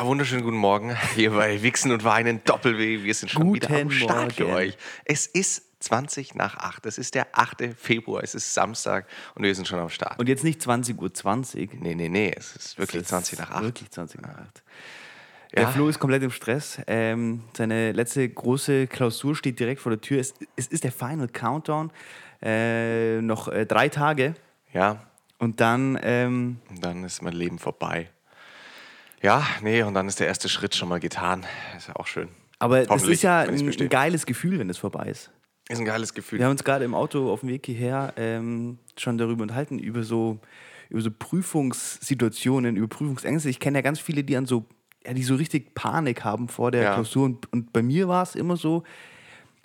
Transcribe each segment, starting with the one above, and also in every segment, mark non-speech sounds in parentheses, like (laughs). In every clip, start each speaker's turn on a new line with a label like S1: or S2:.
S1: Ja, wunderschönen guten Morgen (laughs) hier bei Wichsen und Weinen Doppel-W. Wir sind schon
S2: Guten
S1: wieder am Start für
S2: Morgen.
S1: euch. Es ist 20 nach 8. Es ist der 8. Februar. Es ist Samstag und wir sind schon am Start.
S2: Und jetzt nicht 20.20 Uhr. 20.
S1: nee, nee, nee. Es ist wirklich
S2: Es
S1: 20
S2: ist
S1: nach 8.
S2: Wirklich 20 nach 8. Der
S1: Ja.
S2: Flo ist komplett im Stress. Ähm, seine letzte große Klausur steht direkt vor der Tür. Es, es ist der Final Countdown. Äh, noch äh, drei Tage.
S1: Ja,
S2: Und dann, ähm,
S1: und dann ist mein Leben vorbei. Ja, nee, und dann ist der erste Schritt schon mal getan. Ist ja auch schön.
S2: aber das ist ja ein, ein geiles Gefühl, wenn es vorbei ist.
S1: Ist ein geiles Gefühl.
S2: Wir haben uns gerade im Auto auf dem Weg hierher ähm, schon darüber unterhalten, über so, über so Prüfungssituationen, über Prüfungsängste. Ich kenne ja ganz viele, die an so, ja, die so richtig Panik haben vor der
S1: Ja.
S2: Klausur. Und, und bei mir war es immer so,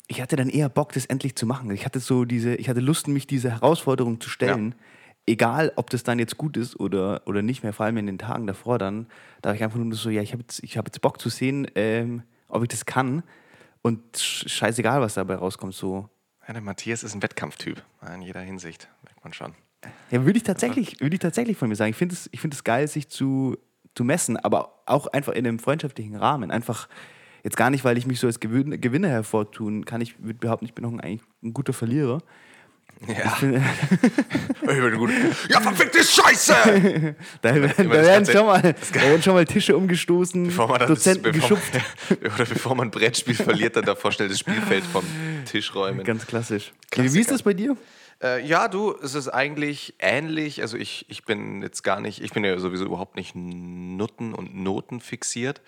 S2: ich hatte dann eher Bock, das endlich zu machen. Ich hatte so diese, ich hatte Lust, mich dieser Herausforderung zu stellen. Egal, ob das dann jetzt gut ist oder, oder nicht mehr, vor allem in den Tagen davor dann, da habe ich einfach nur so, ja, ich habe jetzt, ich hab jetzt Bock zu sehen, ähm, ob ich das kann. Und sch- scheißegal, was dabei rauskommt, so.
S1: Ja, der Matthias ist ein Wettkampftyp. In jeder Hinsicht, merkt man schon.
S2: Ja, würde ich tatsächlich, würde ich tatsächlich von mir sagen. Ich finde es, es geil, sich zu, zu messen, aber auch einfach in einem freundschaftlichen Rahmen. Einfach jetzt gar nicht, weil ich mich so als Gewin Gewinner hervortun kann. Ich würde behaupten, ich bin auch ein, eigentlich ein guter Verlierer.
S1: Ja. Ich bin (laughs) gut. Ja, verfickte Scheiße! (laughs)
S2: Da, werden- da, werden schon mal, da werden schon mal Tische umgestoßen,
S1: Bevor man, das,
S2: Dozenten
S1: bevor,
S2: geschupft.
S1: man, (laughs) oder bevor man ein Brettspiel verliert, dann davor schnell das Spielfeld vom Tisch räumen.
S2: Ganz klassisch.
S1: Klassiker.
S2: Wie ist das bei dir?
S1: Äh, ja, du, es ist eigentlich ähnlich. Also ich, ich bin jetzt gar nicht, ich bin ja sowieso überhaupt nicht Nutten und Noten fixiert.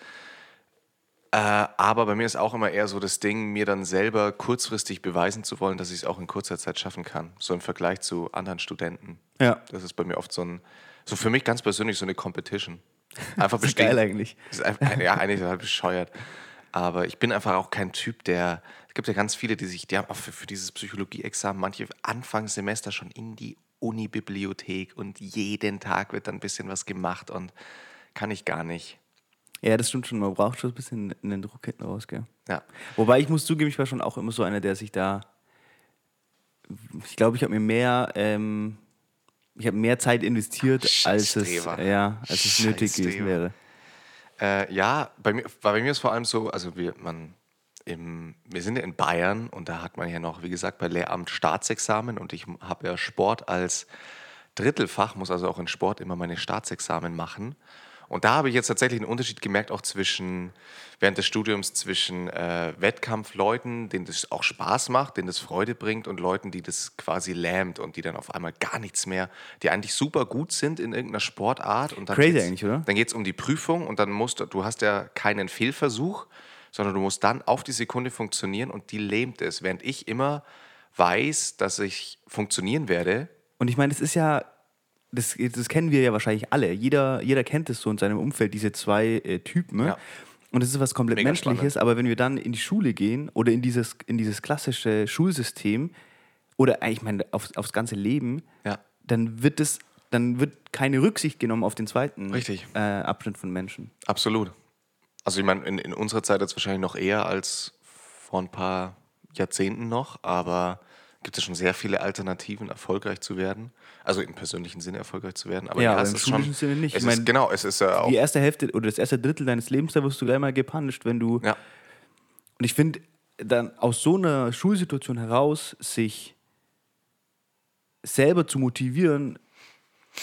S1: Äh, aber bei mir ist auch immer eher so das Ding, mir dann selber kurzfristig beweisen zu wollen, dass ich es auch in kurzer Zeit schaffen kann. So im Vergleich zu anderen Studenten.
S2: Ja.
S1: Das ist bei mir oft so ein, so für mich ganz persönlich so eine Competition. (laughs) Einfach
S2: Das ist geil eigentlich.
S1: Ist einfach, ja, eigentlich total bescheuert. Aber ich bin einfach auch kein Typ, der. Es gibt ja ganz viele, die sich, die haben auch für, für dieses Psychologieexamen manche Anfangssemester schon in die Unibibliothek und jeden Tag wird dann ein bisschen was gemacht und kann ich gar nicht.
S2: Ja, das stimmt schon. Man braucht schon ein bisschen einen Druck hinten raus, gell?
S1: Ja.
S2: Wobei ich muss zugeben, ich war schon auch immer so einer, der sich da. Ich glaube, ich habe mir mehr, ähm, ich habe mehr Zeit investiert,
S1: Ach,
S2: als es, ja, als es nötig gewesen wäre.
S1: Äh, ja, bei mir, bei mir ist vor allem so, also wir, man, im, wir sind ja in Bayern und da hat man ja noch, wie gesagt, bei Lehramt Staatsexamen und ich habe ja Sport als Drittelfach, muss also auch in Sport immer meine Staatsexamen machen. Und da habe ich jetzt tatsächlich einen Unterschied gemerkt, auch zwischen, während des Studiums, zwischen äh, Wettkampfleuten, denen das auch Spaß macht, denen das Freude bringt und Leuten, die das quasi lähmt und die dann auf einmal gar nichts mehr, die eigentlich super gut sind in irgendeiner Sportart. Und dann
S2: Crazy
S1: geht's-
S2: eigentlich, oder?
S1: dann geht es um die Prüfung und dann musst du, du hast ja keinen Fehlversuch, sondern du musst dann auf die Sekunde funktionieren und die lähmt es. Während ich immer weiß, dass ich funktionieren werde.
S2: Und ich meine, das ist ja, das, das kennen wir ja wahrscheinlich alle. Jeder, jeder kennt es so in seinem Umfeld, diese zwei äh, Typen.
S1: Ja.
S2: Und das ist was komplett
S1: Mega
S2: Menschliches,
S1: spannend.
S2: aber wenn wir dann in die Schule gehen oder in dieses, in dieses klassische Schulsystem oder eigentlich meine, auf, aufs ganze Leben,
S1: Ja.
S2: dann wird es, dann wird keine Rücksicht genommen auf den zweiten. Äh, Abschnitt von Menschen.
S1: Absolut. Also ich meine, in, in unserer Zeit jetzt wahrscheinlich noch eher als vor ein paar Jahrzehnten noch, aber gibt es schon sehr viele Alternativen, erfolgreich zu werden. Also im persönlichen Sinne erfolgreich zu werden. Aber
S2: Ja,
S1: ja,
S2: aber im
S1: ist
S2: schulischen
S1: schon,
S2: Sinne nicht.
S1: Es
S2: Ich mein,
S1: ist, genau, es ist ja auch.
S2: Die erste Hälfte oder das erste Drittel deines Lebens, da wirst du gleich mal gepunished, wenn du
S1: Ja,
S2: Und ich finde, dann aus so einer Schulsituation heraus sich selber zu motivieren,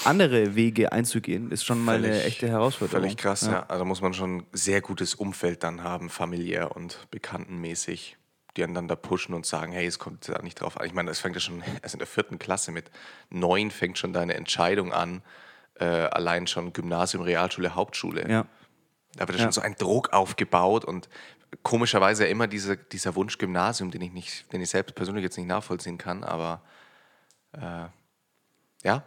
S2: andere Wege einzugehen, ist schon mal eine
S1: Völlig-
S2: echte Herausforderung.
S1: Völlig krass, ja. Also muss man schon ein sehr gutes Umfeld dann haben, familiär und bekanntenmäßig, die da pushen und sagen, hey, es kommt da nicht drauf an. Ich meine, es fängt ja schon, (laughs) erst in der vierten Klasse mit neun fängt schon deine Entscheidung an, äh, allein schon Gymnasium, Realschule, Hauptschule.
S2: Ja.
S1: Da wird ja schon so ein Druck aufgebaut und komischerweise ja immer diese, dieser Wunsch Gymnasium, den ich nicht, den ich selbst persönlich jetzt nicht nachvollziehen kann, aber äh, ja.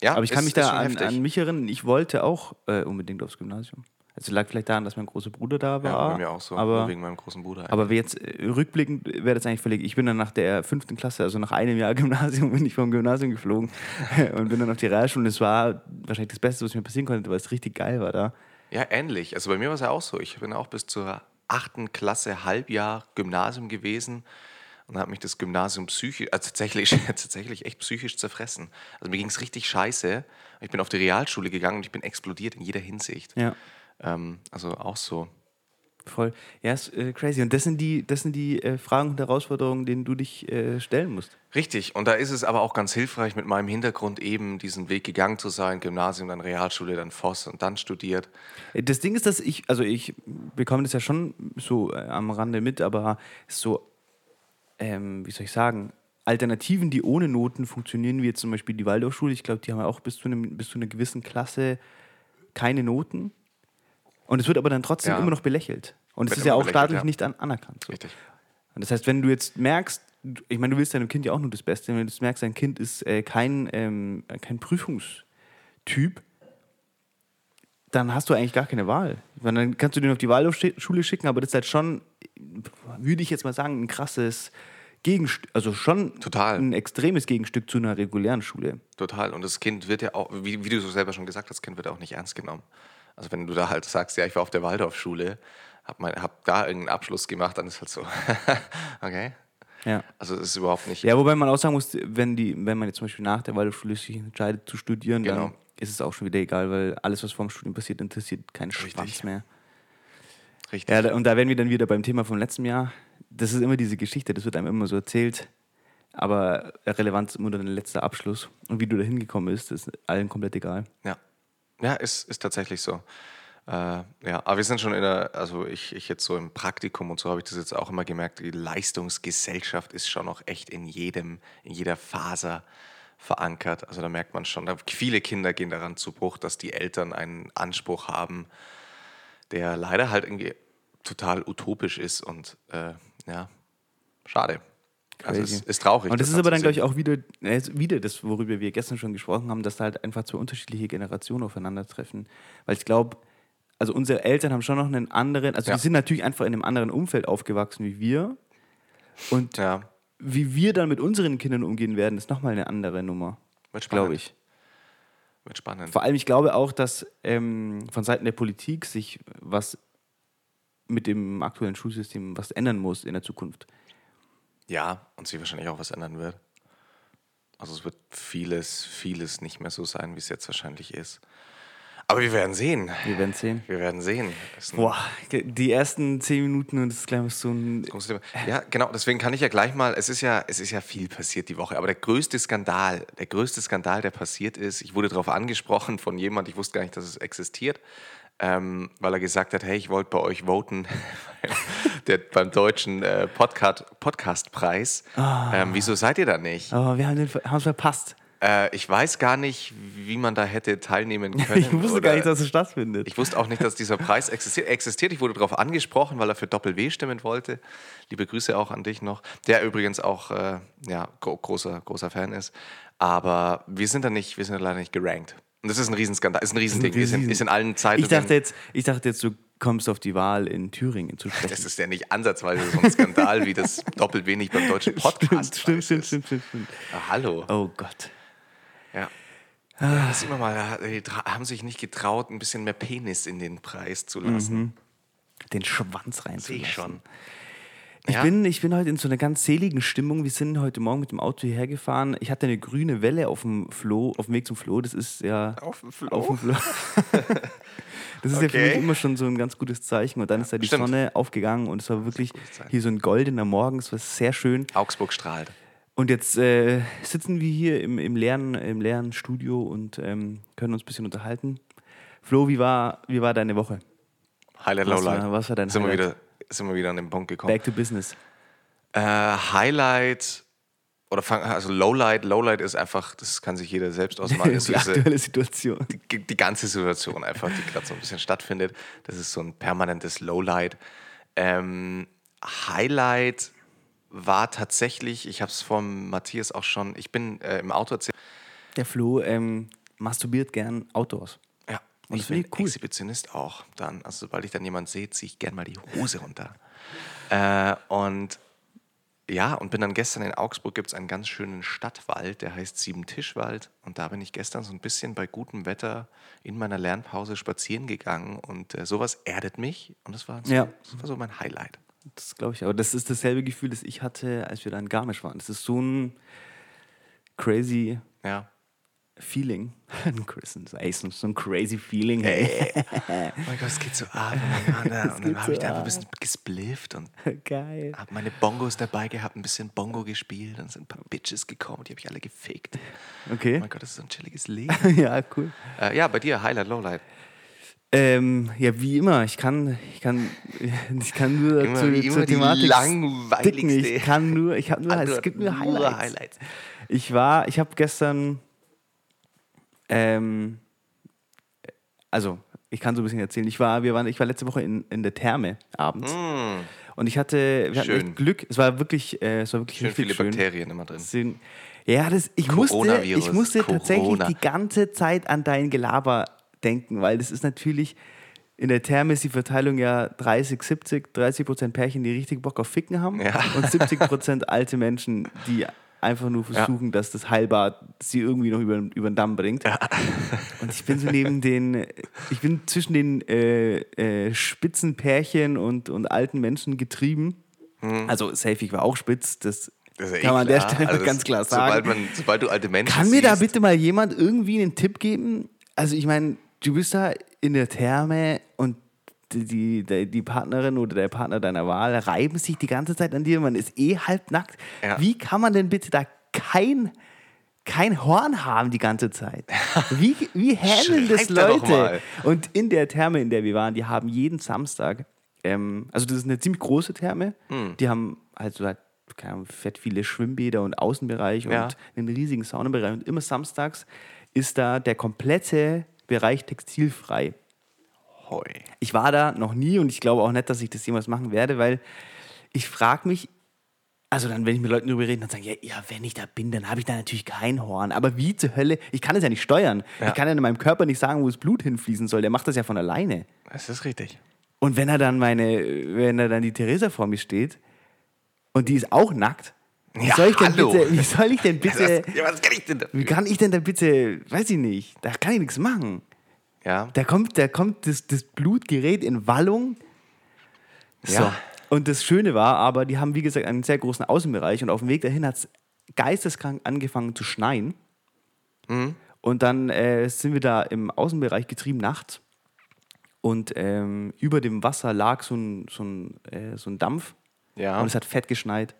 S1: ja.
S2: Aber ich kann mich da an,
S1: heftig.
S2: an mich erinnern, ich wollte auch äh, unbedingt aufs Gymnasium. Es lag vielleicht daran, dass mein großer Bruder da war.
S1: Ja, bei mir auch so,
S2: Aber,
S1: wegen meinem großen Bruder.
S2: aber jetzt äh, rückblickend wäre das eigentlich völlig. Ich bin dann nach der fünften Klasse, also nach einem Jahr (laughs) Gymnasium, bin ich vom Gymnasium geflogen (laughs) und bin dann auf die Realschule. Und es war wahrscheinlich das Beste, was mir passieren konnte, weil es richtig geil war da.
S1: Ja, ähnlich. Also bei mir war es ja auch so. Ich bin auch bis zur achten Klasse Halbjahr Gymnasium gewesen und habe mich das Gymnasium psychisch, also tatsächlich, (laughs) tatsächlich echt psychisch zerfressen. Also mir ging es richtig scheiße. Ich bin auf die Realschule gegangen und ich bin explodiert in jeder Hinsicht.
S2: Ja.
S1: Ähm, also auch so.
S2: Voll. Ja, ist äh, crazy. Und das sind die, das sind die äh, Fragen und Herausforderungen, denen du dich äh, stellen musst.
S1: Richtig, und da ist es aber auch ganz hilfreich, mit meinem Hintergrund eben diesen Weg gegangen zu sein, Gymnasium, dann Realschule, dann Voss und dann studiert.
S2: Äh, Das Ding ist, dass ich, also ich bekomme das ja schon so äh, am Rande mit, aber so, ähm, wie soll ich sagen, Alternativen, die ohne Noten funktionieren, wie jetzt zum Beispiel die Waldorfschule, ich glaube, die haben ja auch bis zu, einem, bis zu einer gewissen Klasse keine Noten. Und es wird aber dann trotzdem
S1: Ja.
S2: immer noch belächelt. Und es ist ja auch staatlich
S1: ja.
S2: nicht an, anerkannt. So.
S1: Richtig.
S2: Und das heißt, wenn du jetzt merkst, ich meine, du willst deinem Kind ja auch nur das Beste, wenn du jetzt merkst, dein Kind ist äh, kein, ähm, kein Prüfungstyp, dann hast du eigentlich gar keine Wahl. Weil dann kannst du den auf die Waldorfschule schicken, aber das ist halt schon, würde ich jetzt mal sagen, ein krasses Gegenstück, also schon
S1: Total.
S2: ein extremes Gegenstück zu einer regulären Schule.
S1: Total. Und das Kind wird ja auch, wie, wie du so selber schon gesagt hast, das Kind wird auch nicht ernst genommen. Also wenn du da halt sagst, ja, ich war auf der Waldorfschule, hab, mein, hab da irgendeinen Abschluss gemacht, dann ist halt so, (laughs) okay.
S2: Ja.
S1: Also das ist überhaupt nicht.
S2: Ja, wobei man auch sagen muss, wenn, die, wenn man jetzt zum Beispiel nach der Waldorfschule sich entscheidet zu studieren, dann
S1: Genau.
S2: ist es auch schon wieder egal, weil alles, was vor dem Studium passiert, interessiert keinen
S1: Richtig.
S2: Schwanz mehr.
S1: richtig.
S2: Ja, und da wären wir dann wieder beim Thema vom letzten Jahr. Das ist immer diese Geschichte, das wird einem immer so erzählt. Aber relevant ist immer nur der letzte Abschluss. Und wie du da hingekommen bist, ist allen komplett egal.
S1: Ja, ja ist, ist tatsächlich so. Äh, ja, aber wir sind schon in der, also ich, ich jetzt so im Praktikum und so habe ich das jetzt auch immer gemerkt, die Leistungsgesellschaft ist schon noch echt in jedem, in jeder Faser verankert. Also da merkt man schon, viele Kinder gehen daran zu Bruch, dass die Eltern einen Anspruch haben, der leider halt irgendwie total utopisch ist und äh, ja, schade. Also es
S2: Crazy.
S1: ist traurig.
S2: Und das ist
S1: dann
S2: aber dann, glaube ich, auch wieder, äh, ist wieder das, worüber wir gestern schon gesprochen haben, dass da halt einfach zwei unterschiedliche Generationen aufeinandertreffen. Weil ich glaube, also unsere Eltern haben schon noch einen anderen, also
S1: Ja.
S2: die sind natürlich einfach in einem anderen Umfeld aufgewachsen wie wir. Und
S1: Ja,
S2: wie wir dann mit unseren Kindern umgehen werden, ist nochmal eine andere Nummer,
S1: wird spannend.
S2: glaube ich.
S1: Wird spannend.
S2: Vor allem, ich glaube auch, dass ähm, von Seiten der Politik sich was mit dem aktuellen Schulsystem was ändern muss in der Zukunft.
S1: Ja, und sich wahrscheinlich auch was ändern wird. Also es wird vieles, vieles nicht mehr so sein, wie es jetzt wahrscheinlich ist. Aber wir werden sehen.
S2: Wir werden sehen.
S1: Wir werden sehen.
S2: Boah, die ersten zehn Minuten und das ist gleich so ein.
S1: Ja, genau, deswegen kann ich ja gleich mal, es ist ja, es ist ja viel passiert die Woche, aber der größte Skandal, der größte Skandal, der passiert ist, ich wurde darauf angesprochen von jemand, ich wusste gar nicht, dass es existiert, ähm, weil er gesagt hat, hey, ich wollte bei euch voten (laughs) der, beim deutschen äh, Podcast, Podcastpreis. Ähm, wieso seid ihr da nicht?
S2: Aber wir haben es verpasst.
S1: Äh, ich weiß gar nicht, wie man da hätte teilnehmen können.
S2: Ich wusste gar nicht, dass es stattfindet.
S1: ich wusste auch nicht, dass dieser Preis existiert. Er existiert. Ich wurde darauf angesprochen, weil er für Doppel-W stimmen wollte. Liebe Grüße auch an dich noch. Der übrigens auch äh, ja, gro großer, großer Fan ist. Aber wir sind da nicht, wir sind da leider nicht gerankt. Und das ist ein Riesenskandal, ist ein Riesending. Wir sind,
S2: Riesen-
S1: ist in allen Zeitungen.
S2: ich, dachte jetzt, ich dachte jetzt, du kommst auf die Wahl in Thüringen zu sprechen.
S1: das ist ja nicht ansatzweise so ein Skandal, wie das (laughs) Doppel-W nicht beim deutschen Podcast
S2: stimmt, stimmt, stimmt, stimmt, stimmt.
S1: Ah, hallo.
S2: Oh Gott.
S1: Ja. Ja, das ist immer mal, tra- haben sich nicht getraut, ein bisschen mehr Penis in den Preis zu lassen.
S2: Den Schwanz
S1: Sehe
S2: reinzulassen.
S1: ich schon.
S2: Ich,
S1: Ja.
S2: bin, ich bin heute in so einer ganz seligen Stimmung. Wir sind heute Morgen mit dem Auto hierher gefahren. Ich hatte eine grüne Welle auf dem Floh, auf dem Weg zum Floh. Das ist ja.
S1: Auf dem Floh?
S2: Auf dem Floh. (laughs) das ist ja für
S1: Okay.
S2: mich immer schon so ein ganz gutes Zeichen. Und dann ist da die
S1: Stimmt.
S2: Sonne aufgegangen und es war wirklich hier so ein goldener Morgen. Es war sehr schön.
S1: Augsburg strahlt.
S2: Und jetzt äh, sitzen wir hier im, im, leeren, im leeren Studio und ähm, können uns ein bisschen unterhalten. Flo, wie war, wie war deine Woche?
S1: Highlight, Lowlight.
S2: was war dein
S1: sind Wir wieder, sind wir wieder an den Punkt gekommen.
S2: Back to business.
S1: Äh, Highlight oder fang, also Lowlight. Lowlight ist einfach, das kann sich jeder selbst (laughs) ausmalen.
S2: die
S1: diese,
S2: aktuelle Situation.
S1: die, die ganze Situation einfach, die gerade so ein bisschen stattfindet. Das ist so ein permanentes Lowlight. Ähm, Highlight war tatsächlich, ich habe es vom Matthias auch schon, ich bin äh, im Auto erzählt.
S2: Der Flo ähm, masturbiert gern Outdoors. Und
S1: ich
S2: das
S1: bin
S2: cool.
S1: Exhibitionist auch dann. Also sobald ich dann jemand sehe, ziehe ich gerne mal die Hose runter. äh, und ja, und bin dann gestern in Augsburg, gibt es einen ganz schönen Stadtwald, der heißt Siebentischwald. Und da bin ich gestern so ein bisschen bei gutem Wetter in meiner Lernpause spazieren gegangen. Und äh, sowas erdet mich. Und das war, so,
S2: Ja.
S1: das war so mein Highlight.
S2: Das glaube ich. Aber das ist dasselbe Gefühl, das ich hatte, als wir da in Garmisch waren. Das ist so ein crazy
S1: Ja,
S2: Feeling. (laughs) Ey, so ein crazy Feeling, ey. (laughs)
S1: Oh mein Gott, es geht so ab. Und dann, habe ich da einfach ein bisschen gesplifft und
S2: Geil.
S1: habe meine Bongos dabei gehabt, ein bisschen Bongo gespielt. Dann sind ein paar Bitches gekommen, die habe ich alle gefickt. Oh
S2: Okay.
S1: mein Gott, das ist so ein chilliges Leben. (laughs)
S2: ja, cool.
S1: äh, ja, bei dir, Highlight, Lowlight.
S2: Ähm, ja, wie immer. Ich kann, ich kann, ich kann nur
S1: Immer
S2: zu,
S1: wie
S2: zur
S1: immer die
S2: Thematik
S1: langweiligste.
S2: sticken. Ich kann nur, ich habe nur, es gibt nur
S1: nur
S2: Highlights.
S1: Highlights.
S2: Ich war, ich habe gestern, ähm, also ich kann so ein bisschen erzählen. Ich war, wir waren, ich war letzte Woche in, in der Therme abends und ich hatte, wir hatten
S1: Mm. Schön.
S2: echt Glück. Es war wirklich, äh, es war wirklich
S1: Schön viele
S2: schön.
S1: Bakterien immer drin.
S2: Sind, ja, das, ich musste, ich musste tatsächlich
S1: Corona.
S2: die ganze Zeit an dein Gelaber denken, weil das ist natürlich, in der Therme ist die Verteilung ja 30, 70, 30 Prozent Pärchen, die richtig Bock auf Ficken haben
S1: Ja.
S2: und 70 Prozent alte Menschen, die einfach nur versuchen, dass das Heilbad sie irgendwie noch über, über den Damm bringt. Und ich bin so neben den, ich bin zwischen den äh, äh, spitzen Pärchen und, und alten Menschen getrieben. Also safe, ich war auch spitz, das,
S1: Hm. Das ist ja eh
S2: kann man an der
S1: klar.
S2: Stelle
S1: Also
S2: ganz klar
S1: Sobald,
S2: sagen.
S1: man, sobald du alte Menschen
S2: Kann mir da bitte mal jemand irgendwie einen Tipp geben? Also ich meine, du bist da in der Therme und die, die, die Partnerin oder der Partner deiner Wahl reiben sich die ganze Zeit an dir, man ist eh halbnackt.
S1: Ja.
S2: Wie kann man denn bitte da kein, kein Horn haben die ganze Zeit? Wie, wie (laughs) handeln das Leute? Und in der Therme, in der wir waren, die haben jeden Samstag, ähm, also das ist eine ziemlich große Therme,
S1: Hm.
S2: die haben halt so halt, keine fett viele Schwimmbäder und Außenbereich
S1: Ja.
S2: und einen riesigen Saunabereich. Und immer samstags ist da der komplette Bereich textilfrei.
S1: Hoi.
S2: Ich war da noch nie und ich glaube auch nicht, dass ich das jemals machen werde, weil ich frage mich, also dann, wenn ich mit Leuten darüber rede, dann sagen, ja, ja, wenn ich da bin, dann habe ich da natürlich kein Horn. Aber wie zur Hölle? Ich kann es ja nicht steuern.
S1: Ja.
S2: Ich kann ja in meinem Körper nicht sagen, wo das Blut hinfließen soll. Der macht das ja von alleine.
S1: Das ist richtig.
S2: Und wenn er dann meine, wenn er dann die Theresa vor mir steht und die ist auch nackt, wie
S1: Ja,
S2: soll ich denn
S1: hallo.
S2: bitte, wie soll ich denn (laughs) bitte,
S1: Was, was kann ich denn
S2: wie kann ich denn da bitte, weiß ich nicht, da kann ich nichts machen.
S1: Ja,
S2: Da kommt, da kommt das, das Blut gerät in Wallung. So.
S1: Ja.
S2: Und das Schöne war aber, die haben wie gesagt einen sehr großen Außenbereich und auf dem Weg dahin hat es geisteskrank angefangen zu schneien.
S1: Mhm.
S2: Und dann äh, sind wir da im Außenbereich getrieben nachts. Und ähm, über dem Wasser lag so ein, so ein, äh, so ein Dampf.
S1: ja.
S2: Und es hat fett geschneit.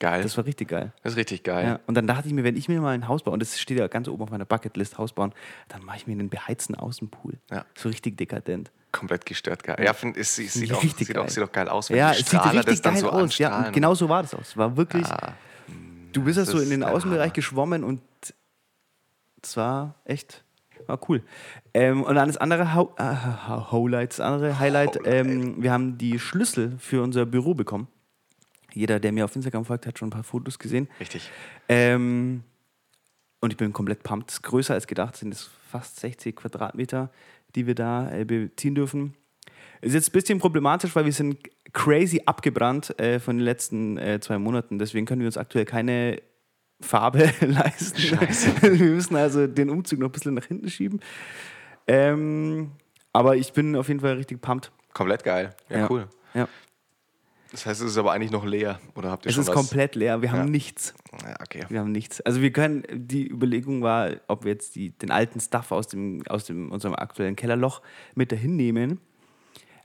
S1: Geil.
S2: Das war richtig geil.
S1: das ist richtig geil.
S2: Ja. Und dann dachte ich mir, wenn ich mir mal ein Haus baue, und das steht ja ganz oben auf meiner Bucketlist, Haus bauen, dann mache ich mir einen beheizten Außenpool.
S1: Ja.
S2: So richtig dekadent.
S1: Komplett gestört geil. Ja, find, es, es sieht, auch, sieht, auch,
S2: geil.
S1: sieht auch geil aus, wenn
S2: Ja,
S1: die
S2: es sieht
S1: Strahler
S2: richtig
S1: das dann
S2: geil
S1: so
S2: aus. Ja,
S1: anstrahlen.
S2: und genau so war das aus. War wirklich,
S1: Ja,
S2: du bist ja so in den Außenbereich geschwommen und es war echt, war cool. Ähm, und dann das andere Ho äh, Highlight, das andere Highlight,
S1: Highlight.
S2: ähm, wir haben die Schlüssel für unser Büro bekommen. Jeder, der mir auf Instagram folgt, hat schon ein paar Fotos gesehen.
S1: richtig.
S2: Ähm, und ich bin komplett pumped. Es ist größer als gedacht, sind es fast 60 Quadratmeter, die wir da äh, beziehen dürfen. Ist jetzt ein bisschen problematisch, weil wir sind crazy abgebrannt äh, von den letzten äh, zwei Monaten. Deswegen können wir uns aktuell keine Farbe (laughs) leisten.
S1: Scheiße. (laughs)
S2: wir müssen also den Umzug noch ein bisschen nach hinten schieben. Ähm, aber ich bin auf jeden Fall richtig pumped.
S1: Komplett geil. Ja, cool.
S2: Ja.
S1: Das heißt, es ist aber eigentlich noch leer. Oder habt ihr
S2: Es
S1: schon
S2: ist
S1: was?
S2: komplett leer. Wir haben
S1: Ja.
S2: nichts.
S1: Ja, okay.
S2: Wir haben nichts. Also wir können, die Überlegung war, ob wir jetzt die, den alten Stuff aus, dem, aus dem, unserem aktuellen Kellerloch mit dahin nehmen.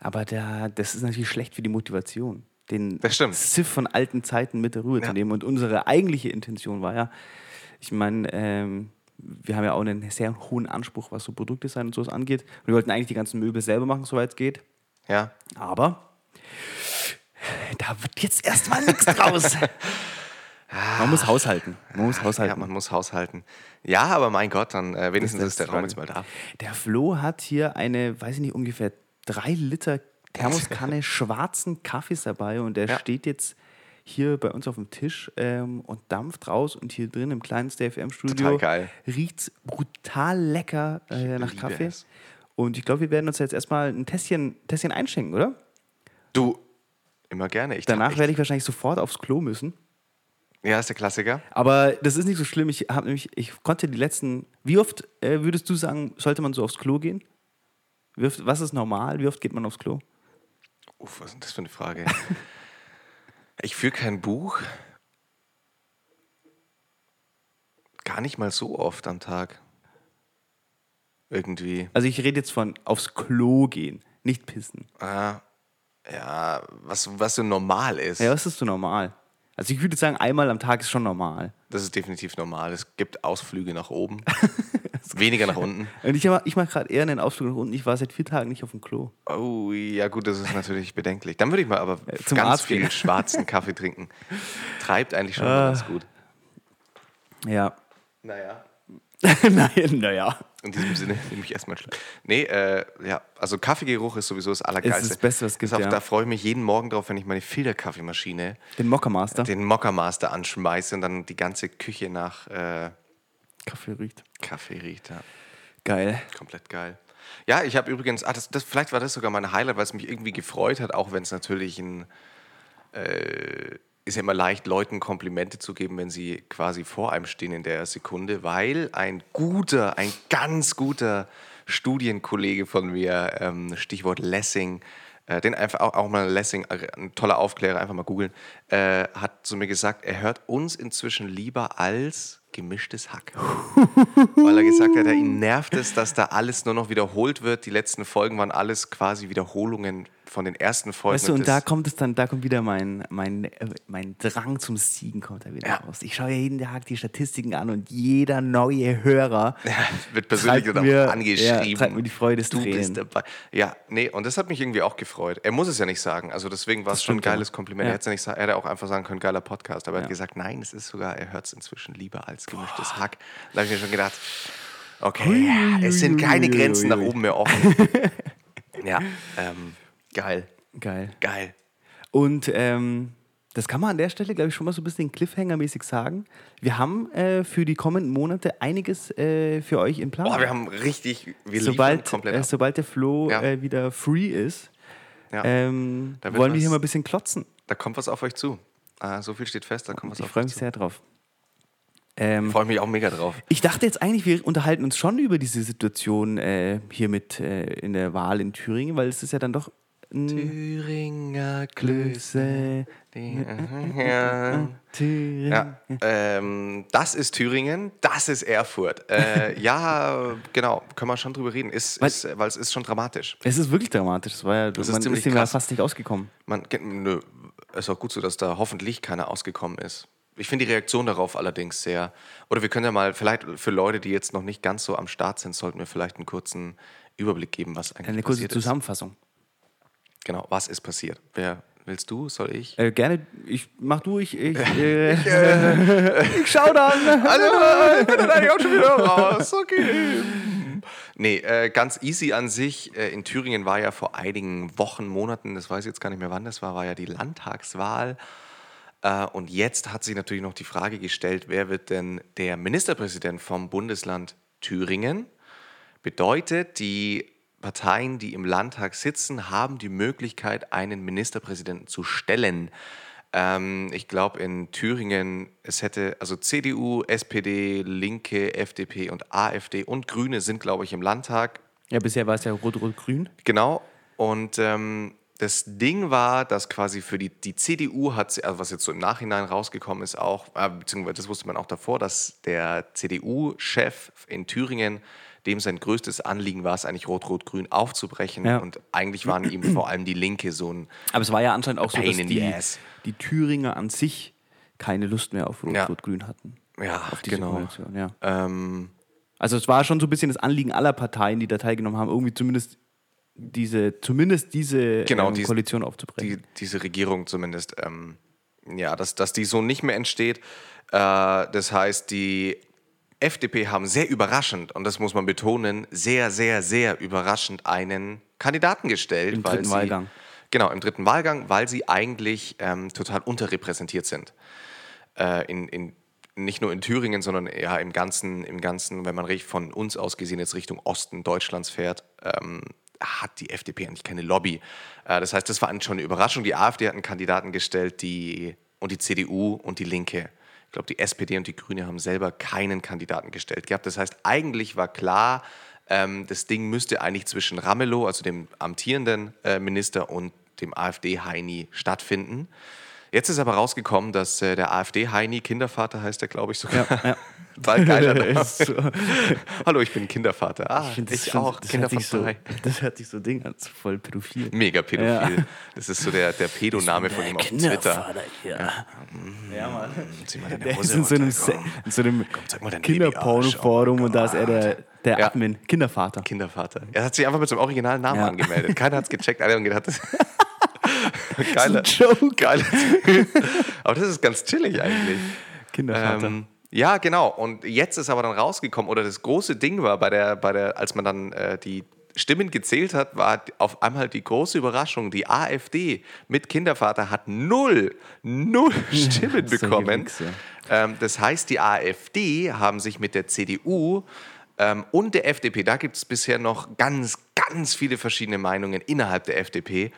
S2: Aber da, das ist natürlich schlecht für die Motivation, den. Siff von alten Zeiten mit der Ruhe zu
S1: Ja.
S2: nehmen. Und unsere eigentliche Intention war ja, ich meine, ähm, wir haben ja auch einen sehr hohen Anspruch, was so Produktdesign und sowas angeht. Und wir wollten eigentlich die ganzen Möbel selber machen, soweit es geht.
S1: Ja.
S2: Aber da wird jetzt erstmal nichts draus. (laughs) Man muss haushalten. Man muss
S1: Ja,
S2: haushalten.
S1: man muss haushalten. Ja, aber mein Gott, dann äh, wenigstens
S2: Das
S1: ist der
S2: ist
S1: Raum jetzt mal da.
S2: Der Flo hat hier eine, weiß ich nicht, ungefähr drei Liter Thermoskanne (laughs) schwarzen Kaffees dabei und der
S1: Ja.
S2: steht jetzt hier bei uns auf dem Tisch ähm, und dampft raus und hier drin im kleinen StFM-Studio
S1: Total geil.
S2: riecht brutal lecker äh, nach Kaffee.
S1: es.
S2: Und ich glaube, wir werden uns jetzt erstmal ein Tässchen, Tässchen einschenken, oder?
S1: Du, immer gerne. Ich
S2: Danach werde ich wahrscheinlich sofort aufs Klo müssen.
S1: Ja, ist der Klassiker.
S2: Aber das ist nicht so schlimm. Ich habe nämlich, ich konnte die letzten. Wie oft äh, würdest du sagen, sollte man so aufs Klo gehen? Wie oft, was ist normal? Wie oft geht man aufs Klo?
S1: Uff, was ist denn das für eine Frage? (laughs) ich führe kein Buch. Gar nicht mal so oft am Tag. irgendwie.
S2: Also ich rede jetzt von aufs Klo gehen, nicht pissen.
S1: Ah, ja, was, was so normal ist.
S2: Ja, was ist so normal? Also ich würde sagen, einmal am Tag ist schon normal.
S1: Das ist definitiv normal. Es gibt Ausflüge nach oben, (laughs) weniger nach unten.
S2: Und ich, ich mache gerade eher einen Ausflug nach unten. Ich war seit vier Tagen nicht auf dem Klo.
S1: Oh, ja gut, das ist natürlich (laughs) bedenklich. Dann würde ich mal aber
S2: zum
S1: ganz
S2: Arzt
S1: viel
S2: gehen. (laughs)
S1: schwarzen Kaffee trinken. Treibt eigentlich schon
S2: Ah.
S1: ganz gut.
S2: Ja.
S1: Naja. (laughs)
S2: Nein, naja.
S1: In diesem Sinne nehme ich erstmal einen Schluck. Nee, äh, ja, also Kaffeegeruch ist sowieso das Allergeilste.
S2: Ist das Beste, was es gibt,
S1: Das auch-
S2: ja.
S1: Da freue ich mich jeden Morgen drauf, wenn ich meine Filterkaffeemaschine,
S2: Den Mockermaster.
S1: den Mockermaster anschmeiße und dann die ganze Küche nach äh,
S2: Kaffee riecht.
S1: Kaffee riecht. Ja.
S2: Geil.
S1: Komplett geil. Ja, ich habe übrigens, ah, das, das, vielleicht war das sogar mein Highlight, weil es mich irgendwie gefreut hat, auch wenn es natürlich ein, äh, ist ja immer leicht, Leuten Komplimente zu geben, wenn sie quasi vor einem stehen in der Sekunde, weil ein guter, ein ganz guter Studienkollege von mir, ähm, Stichwort Lessing, äh, den einfach auch, auch mal Lessing, äh, ein toller Aufklärer, einfach mal googeln, äh, hat zu mir gesagt, er hört uns inzwischen lieber als gemischtes Hack. (laughs) Weil er gesagt hat, ja, ihn nervt es, dass da alles nur noch wiederholt wird. Die letzten Folgen waren alles quasi Wiederholungen von den ersten Folgen.
S2: Weißt du, und da kommt es dann, da kommt wieder mein, mein, äh, mein Drang zum Siegen kommt da wieder
S1: Ja.
S2: raus. Ich schaue ja jeden Tag die Statistiken an und jeder neue Hörer (laughs)
S1: wird persönlich dann
S2: mir-
S1: angeschrieben.
S2: ja, treibt mir die Freude des
S1: Du
S2: Tränen.
S1: bist dabei. Ja, nee, und das hat mich irgendwie auch gefreut. Er muss es ja nicht sagen. Also deswegen war es schon ein
S2: stimmt, ja.
S1: geiles Kompliment.
S2: Ja.
S1: Er, hätte ja nicht, er hätte auch einfach sagen können, geiler Podcast. Aber er
S2: Ja.
S1: hat gesagt, nein, es ist sogar, er hört es inzwischen lieber als gemischtes Hack. Da habe ich mir schon gedacht, okay, es sind keine Grenzen nach oben mehr offen. (laughs) ja, ähm, geil,
S2: Geil.
S1: geil.
S2: Und ähm, das kann man an der Stelle, glaube ich, schon mal so ein bisschen Cliffhanger-mäßig sagen. Wir haben äh, für die kommenden Monate einiges äh, für euch in Plan.
S1: Boah, wir haben richtig, wir
S2: sobald,
S1: komplett
S2: äh, sobald der Flo
S1: Ja.
S2: äh, wieder free ist,
S1: Ja.
S2: ähm, wollen wir
S1: was-
S2: hier mal ein bisschen klotzen.
S1: Da kommt was auf euch zu. Ah, so viel steht fest, da kommt was
S2: Ich
S1: auf
S2: freue
S1: euch
S2: mich
S1: zu.
S2: sehr drauf. Ähm,
S1: Freue mich auch mega drauf.
S2: ich dachte jetzt eigentlich, wir unterhalten uns schon über diese Situation äh, hier mit äh, in der Wahl in Thüringen, weil es ist ja dann doch
S1: Thüringer Klöße. Ja. Ja, ähm, das ist Thüringen, das ist Erfurt. Äh, ja, genau, können wir schon drüber reden, ist,
S2: Weil-
S1: ist, weil es ist schon dramatisch.
S2: Es ist wirklich dramatisch. Das war ja,
S1: ist
S2: man
S1: ziemlich
S2: ist dem ja fast nicht ausgekommen.
S1: Man, nö, ist auch gut so, dass da hoffentlich keiner ausgekommen ist. Ich finde die Reaktion darauf allerdings sehr. Oder wir können ja mal, vielleicht für Leute, die jetzt noch nicht ganz so am Start sind, sollten wir vielleicht einen kurzen Überblick geben, was eigentlich
S2: Eine kurze
S1: passiert
S2: Zusammenfassung.
S1: ist. Genau, was ist passiert? Wer willst du? Soll ich?
S2: Äh, gerne, ich mach du, ich, ich, (laughs) äh, (laughs) ich schau dann. (laughs)
S1: Hallo, ich bin dann eigentlich auch schon wieder raus. Okay. Nee, äh, ganz easy an sich. Äh, in Thüringen war ja vor einigen Wochen, Monaten, das weiß ich jetzt gar nicht mehr wann das war, war ja die Landtagswahl. Äh, und jetzt hat sich natürlich noch die Frage gestellt, wer wird denn der Ministerpräsident vom Bundesland Thüringen? Bedeutet, die Parteien, die im Landtag sitzen, haben die Möglichkeit, einen Ministerpräsidenten zu stellen. Ähm, ich glaube, in Thüringen, es hätte, also CDU, SPD, Linke, FDP und AfD und Grüne sind, glaube ich, im Landtag.
S2: Ja, bisher war es ja rot-rot-grün.
S1: Genau. Und ähm, das Ding war, dass quasi für die, die CDU hat, also was jetzt so im Nachhinein rausgekommen ist, auch, äh, beziehungsweise das wusste man auch davor, dass der CDU-Chef in Thüringen, dem sein größtes Anliegen war es eigentlich Rot-Rot-Grün aufzubrechen.
S2: Ja.
S1: Und eigentlich waren ihm vor allem die Linke so ein.
S2: Aber es war ja anscheinend auch so,
S1: Pain
S2: dass
S1: in the
S2: die, die Thüringer an sich keine Lust mehr auf
S1: Ja.
S2: Rot-Rot-Grün hatten.
S1: Ja,
S2: Auf diese
S1: genau.
S2: Koalition, ja.
S1: Ähm,
S2: Also es war schon so ein bisschen das Anliegen aller Parteien, die da teilgenommen haben, irgendwie zumindest diese, zumindest diese
S1: Genau,
S2: ähm,
S1: dies-
S2: Koalition aufzubrechen.
S1: die, diese Regierung zumindest, ähm, ja, dass, dass die so nicht mehr entsteht. Äh, das heißt, die FDP haben sehr überraschend, und das muss man betonen, sehr, sehr, sehr überraschend einen Kandidaten gestellt.
S2: Im dritten
S1: sie,
S2: Wahlgang.
S1: Genau, im dritten Wahlgang, weil sie eigentlich ähm, total unterrepräsentiert sind. Äh, in, in, nicht nur in Thüringen, sondern ja im Ganzen, im Ganzen, wenn man von uns aus gesehen jetzt Richtung Osten Deutschlands fährt, ähm, hat die FDP eigentlich keine Lobby. Äh, das heißt, das war schon eine Überraschung. Die AfD hat einen Kandidaten gestellt, die und die CDU und die Linke. Ich glaube, die SPD und die Grüne haben selber keinen Kandidaten gestellt gehabt. Das heißt, eigentlich war klar, ähm, das Ding müsste eigentlich zwischen Ramelow, also dem amtierenden äh, Minister, und dem AfD-Heini stattfinden. Jetzt ist aber rausgekommen, dass äh, der AfD-Heini, Kindervater heißt er, glaube ich sogar.
S2: Ja, ja. (laughs)
S1: Weil geiler (laughs) Name.
S2: Ist so.
S1: Hallo, ich bin Kindervater. Ah, ich,
S2: das schon-
S1: auch.
S2: hört sich so,
S1: Kindervater.
S2: Das hört sich so Ding an, so voll pädophil.
S1: Mega pädophil.
S2: Ja.
S1: Das ist so der, der Pedoname von ihm auf Twitter.
S2: Ja, ja Mann.
S1: Zieh mal deine
S2: Der ist
S1: Hose
S2: in so einem, in so einem
S1: dein
S2: Kinderporno-Forum und da ist er der, der
S1: Ja.
S2: Admin, Kindervater.
S1: Kindervater. Er hat sich einfach mit seinem originalen Namen angemeldet. Keiner hat es gecheckt. Alle haben gedacht, das (laughs) (laughs)
S2: Geiler Joke.
S1: geiler Aber das ist ganz chillig eigentlich.
S2: Kindervater.
S1: Ähm, ja, genau. Und jetzt ist aber dann rausgekommen, oder das große Ding war, bei der, bei der, als man dann äh, die Stimmen gezählt hat, war auf einmal die große Überraschung, die AfD mit Kindervater hat null, null (laughs) Stimmen bekommen.
S2: Wichser.
S1: Ähm, das heißt, die AfD haben sich mit der CDU ähm, und der FDP, da gibt es bisher noch ganz, ganz viele verschiedene Meinungen innerhalb der FDP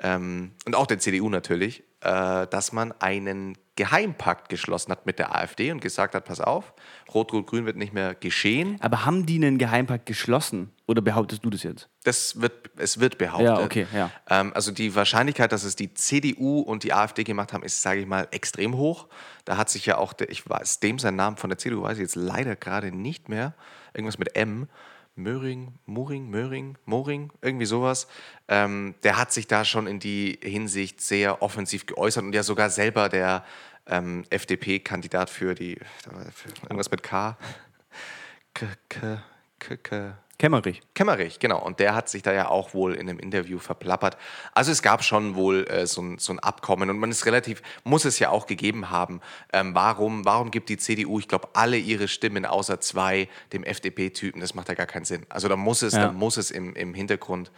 S1: ähm, und auch der CDU natürlich, äh, dass man einen Geheimpakt geschlossen hat mit der AfD und gesagt hat, pass auf, Rot-Rot-Grün wird nicht mehr geschehen.
S2: Aber haben die einen Geheimpakt geschlossen? Oder behauptest du das jetzt?
S1: Das wird, es wird behauptet.
S2: Ja, okay, ja.
S1: Ähm, also die Wahrscheinlichkeit, dass es die CDU und die AfD gemacht haben, ist, sage ich mal, extrem hoch. Da hat sich ja auch, der, ich weiß, dem sein Namen von der CDU weiß ich jetzt leider gerade nicht mehr. Irgendwas mit M. Möhring, Muring, Möhring, Moring, irgendwie sowas. Ähm, der hat sich da schon in die Hinsicht sehr offensiv geäußert und ja sogar selber der ähm, FDP-Kandidat für die, für irgendwas mit K. K, K, K, K,
S2: Kämmerich.
S1: Kemmerich, genau. Und der hat sich da ja auch wohl in einem Interview verplappert. Also es gab schon wohl äh, so, ein, so ein Abkommen und man ist relativ, muss es ja auch gegeben haben. Ähm, warum, warum gibt die CDU, ich glaube, alle ihre Stimmen außer zwei dem FDP-Typen? Das macht ja gar keinen Sinn. Also da muss es,
S2: Ja.
S1: da muss es im, im Hintergrund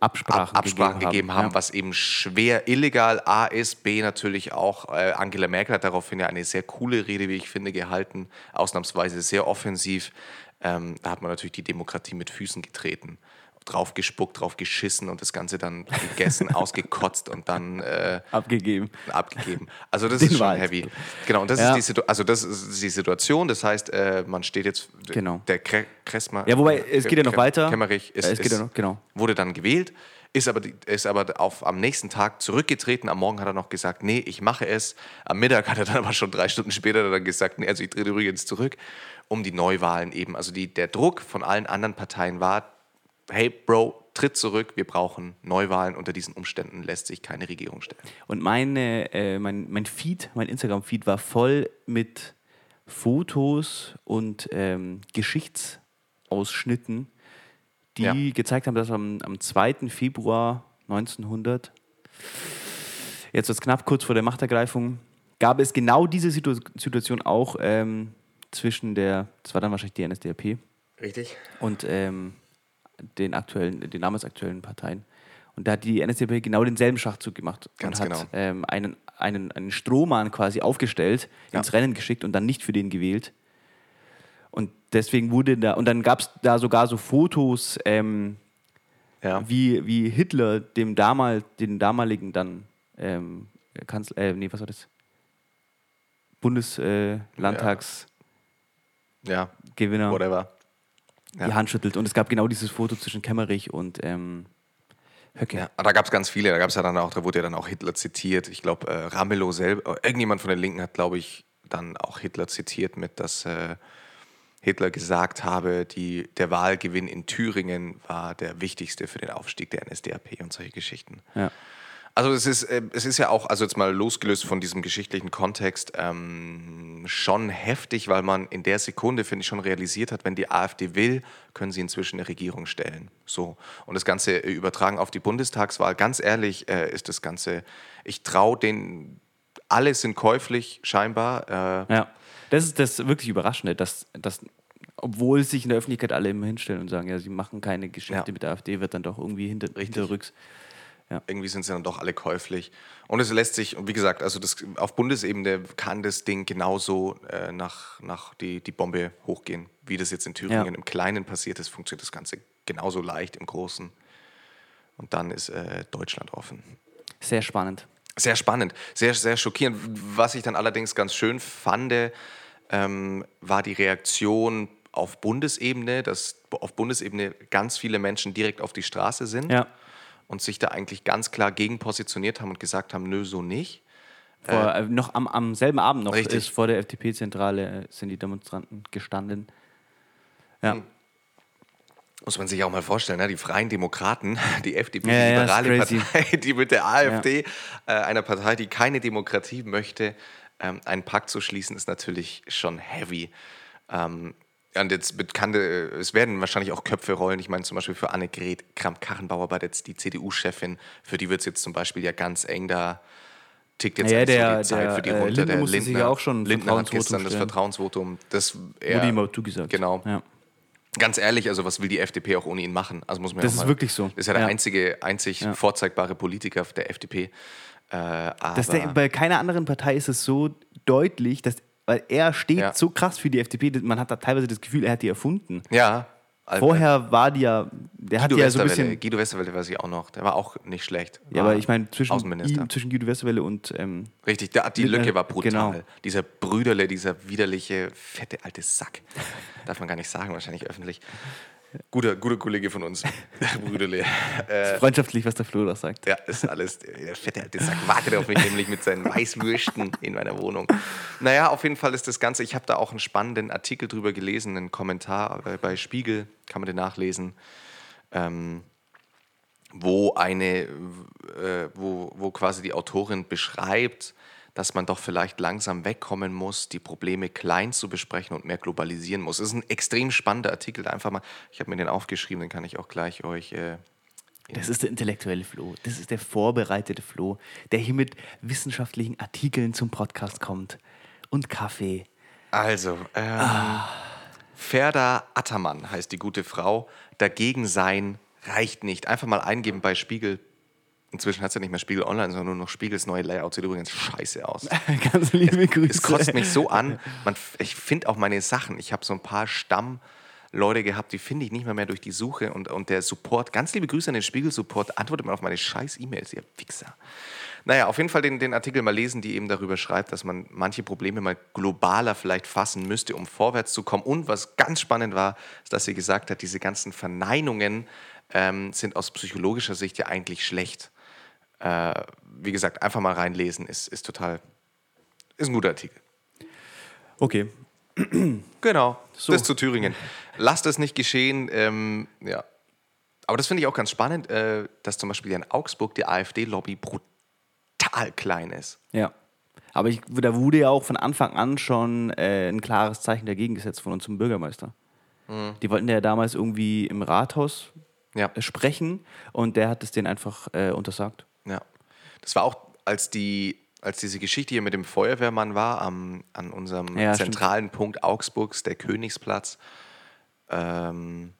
S2: Absprachen,
S1: Ab Absprachen gegeben haben,
S2: Ja.
S1: was eben schwer illegal A ist, B natürlich auch. Äh, Angela Merkel hat daraufhin ja eine sehr coole Rede, wie ich finde, gehalten, ausnahmsweise sehr offensiv. Ähm, da hat man natürlich die Demokratie mit Füßen getreten, drauf gespuckt, drauf geschissen und das Ganze dann gegessen, (laughs) ausgekotzt und dann äh,
S2: abgegeben.
S1: abgegeben. Also das (laughs)
S2: Den
S1: ist schon
S2: Wahrheits-
S1: heavy. Genau, und das,
S2: Ja.
S1: ist die also das ist die Situation. Das heißt, äh, man steht jetzt,
S2: Genau.
S1: der Kre Kressmer,
S2: Ja, wobei, es geht ja noch weiter.
S1: Kemmerich ist,
S2: es geht ja noch, genau.
S1: wurde dann gewählt, ist aber, ist aber auf, am nächsten Tag zurückgetreten. Am Morgen hat er noch gesagt, nee, ich mache es. Am Mittag hat er dann aber schon drei Stunden später dann gesagt, nee, also ich trete übrigens zurück, um die Neuwahlen eben. Also die, der Druck von allen anderen Parteien war, hey Bro, tritt zurück, wir brauchen Neuwahlen. Unter diesen Umständen lässt sich keine Regierung stellen.
S2: Und meine, äh, mein, mein Feed, mein Instagram-Feed war voll mit Fotos und ähm, Geschichtsausschnitten, die
S1: Ja.
S2: gezeigt haben, dass am, am 2. Februar 1900, jetzt ist knapp kurz vor der Machtergreifung, gab es genau diese Situ Situation auch ähm, zwischen der, das war dann wahrscheinlich die NSDAP,
S1: Richtig?
S2: und ähm, den aktuellen, den damals aktuellen Parteien. Und da hat die NSDAP genau denselben Schachzug gemacht
S1: Ganz
S2: und
S1: genau.
S2: hat ähm, einen, einen, einen Strohmann quasi aufgestellt,
S1: Ja.
S2: ins Rennen geschickt und dann nicht für den gewählt. Und deswegen wurde da, und dann gab es da sogar so Fotos, ähm,
S1: Ja.
S2: wie, wie Hitler dem damal, den damaligen dann ähm, Kanzler, äh, nee, was war das? Bundeslandtagsgewinner äh,
S1: ja, whatever.
S2: Die Hand schüttelt. Und es gab genau dieses Foto zwischen Kemmerich und ähm, Höcke.
S1: Ja, da gab es ganz viele. Da gab es ja dann auch, da wurde ja dann auch Hitler zitiert. Ich glaube, äh, Ramelow selber, äh, irgendjemand von den Linken hat, glaube ich, dann auch Hitler zitiert mit, dass äh, Hitler gesagt habe, die, der Wahlgewinn in Thüringen war der wichtigste für den Aufstieg der NSDAP und solche Geschichten.
S2: Ja.
S1: Also es ist, äh, es ist ja auch, also jetzt mal losgelöst von diesem geschichtlichen Kontext, ähm, schon heftig, weil man in der Sekunde, finde ich, schon realisiert hat, wenn die AfD will, können sie inzwischen eine Regierung stellen. So. Und das Ganze äh, übertragen auf die Bundestagswahl. Ganz ehrlich äh, ist das Ganze, ich traue den, alle sind käuflich scheinbar. Äh,
S2: ja. Das ist das wirklich Überraschende, dass, dass, obwohl sich in der Öffentlichkeit alle immer hinstellen und sagen, ja, sie machen keine Geschichte
S1: Ja.
S2: mit der AfD, wird dann doch irgendwie hinter, hinterrücks.
S1: Irgendwie sind sie dann doch alle käuflich. Und es lässt sich, und wie gesagt, also das, auf Bundesebene kann das Ding genauso äh, nach, nach die, die Bombe hochgehen, wie das jetzt in Thüringen
S2: Ja.
S1: im Kleinen passiert ist, funktioniert das Ganze genauso leicht im Großen. Und dann ist äh, Deutschland offen.
S2: Sehr spannend.
S1: Sehr spannend, sehr, sehr schockierend. Was ich dann allerdings ganz schön fand, ähm, war die Reaktion auf Bundesebene, dass auf Bundesebene ganz viele Menschen direkt auf die Straße sind.
S2: Ja.
S1: Und sich da eigentlich ganz klar gegen positioniert haben und gesagt haben, nö, so nicht.
S2: Vor, äh, noch am, am selben Abend noch
S1: Richtig.
S2: ist vor der FDP-Zentrale äh, sind die Demonstranten gestanden. Ja.
S1: Hm. Muss man sich auch mal vorstellen, ne? die Freien Demokraten, (laughs) die FDP,
S2: Ja, ja,
S1: die liberale
S2: crazy.
S1: Partei, (laughs) die mit der AfD, äh, einer Partei, die keine Demokratie möchte, ähm, einen Pakt zu schließen, ist natürlich schon heavy. Ähm, und jetzt bekannte, äh, es werden wahrscheinlich auch Köpfe rollen. Ich meine zum Beispiel für Annegret Kramp-Karrenbauer war jetzt die CDU-Chefin, für die wird es jetzt zum Beispiel ja ganz eng da. Tickt jetzt
S2: Ja,
S1: eigentlich
S2: der-
S1: so die Zeit
S2: der,
S1: für die
S2: äh,
S1: runter.
S2: Lindner sich ja auch schon
S1: Lindner hat gestern das
S2: stellen.
S1: Vertrauensvotum. Das
S2: Wurde
S1: er,
S2: ihm auch zugesagt.
S1: Genau.
S2: Ja.
S1: Ganz ehrlich, also was will die FDP auch ohne ihn machen? Also muss man
S2: Das
S1: ja
S2: ist
S1: mal,
S2: wirklich so.
S1: Das ist ja der
S2: Ja.
S1: einzige, einzig vorzeigbare Politiker der FDP. Äh, aber
S2: Das der, bei keiner anderen Partei ist es so deutlich, dass, weil er steht
S1: Ja.
S2: so krass für die FDP, man hat da teilweise das Gefühl, er hat die erfunden.
S1: ja,
S2: Vorher war die ja, der hat
S1: Guido
S2: die ja so ein
S1: Westerwelle,
S2: bisschen.
S1: Guido Westerwelle weiß ich auch noch. Der war auch nicht schlecht.
S2: Ja, aber ich meine, zwischen,
S1: Außenminister.
S2: ihm, zwischen Guido Westerwelle und ähm,
S1: Richtig, der, die Lücke war brutal.
S2: genau.
S1: Dieser Brüderle, dieser widerliche, fette alte Sack. (laughs) Darf man gar nicht sagen, wahrscheinlich öffentlich. Guter, guter Kollege von uns, (laughs) Brüderle. Äh,
S2: freundschaftlich, was der Flo da sagt.
S1: Ja, ist alles. Der fette alte Sack wartet auf mich nämlich mit seinen Weißwürsten in meiner Wohnung. Naja, auf jeden Fall ist das Ganze. Ich habe da auch einen spannenden Artikel drüber gelesen, einen Kommentar äh, bei Spiegel, kann man den nachlesen, ähm, wo eine, äh, wo, wo quasi die Autorin beschreibt, dass man doch vielleicht langsam wegkommen muss, die Probleme klein zu besprechen und mehr globalisieren muss. Das ist ein extrem spannender Artikel. Einfach mal, ich habe mir den aufgeschrieben, den kann ich auch gleich euch äh,
S2: Das ist der intellektuelle Flo. Das ist der vorbereitete Flo, der hier mit wissenschaftlichen Artikeln zum Podcast kommt. Und Kaffee.
S1: Also, ähm, Ferda Attermann heißt die gute Frau. Dagegen sein reicht nicht. Einfach mal eingeben bei Spiegel. Inzwischen hat es ja nicht mehr Spiegel Online, sondern nur noch Spiegels neue Layout. Sieht übrigens scheiße aus. (laughs)
S2: Ganz liebe Grüße.
S1: Es kotzt mich so an. Man, ich finde auch meine Sachen. Ich habe so ein paar Stammleute gehabt, die finde ich nicht mehr, mehr durch die Suche. Und, und der Support, ganz liebe Grüße an den Spiegel-Support, antwortet mal auf meine scheiß E-Mails, ihr Wichser. Naja, auf jeden Fall den, den Artikel mal lesen, die eben darüber schreibt, dass man manche Probleme mal globaler vielleicht fassen müsste, um vorwärts zu kommen. Und was ganz spannend war, ist, dass sie gesagt hat, diese ganzen Verneinungen ähm, sind aus psychologischer Sicht ja eigentlich schlecht. Äh, wie gesagt, einfach mal reinlesen, ist, ist total, ist ein guter Artikel.
S2: Okay. (clears throat)
S1: Genau,
S2: So.
S1: das zu Thüringen. Lasst es nicht geschehen. Ähm, ja. Aber das finde ich auch ganz spannend, äh, dass zum Beispiel in Augsburg die AfD-Lobby brutal klein ist.
S2: Ja. Aber ich, da wurde ja auch von Anfang an schon äh, ein klares Zeichen dagegen gesetzt von unserem Bürgermeister.
S1: Mhm.
S2: Die wollten ja damals irgendwie im Rathaus
S1: Ja.
S2: äh, sprechen und der hat es denen einfach äh, untersagt.
S1: Ja. Das war auch, als, die, als diese Geschichte hier mit dem Feuerwehrmann war, am, an unserem
S2: Ja, stimmt.
S1: zentralen Punkt Augsburgs, der Königsplatz, ähm,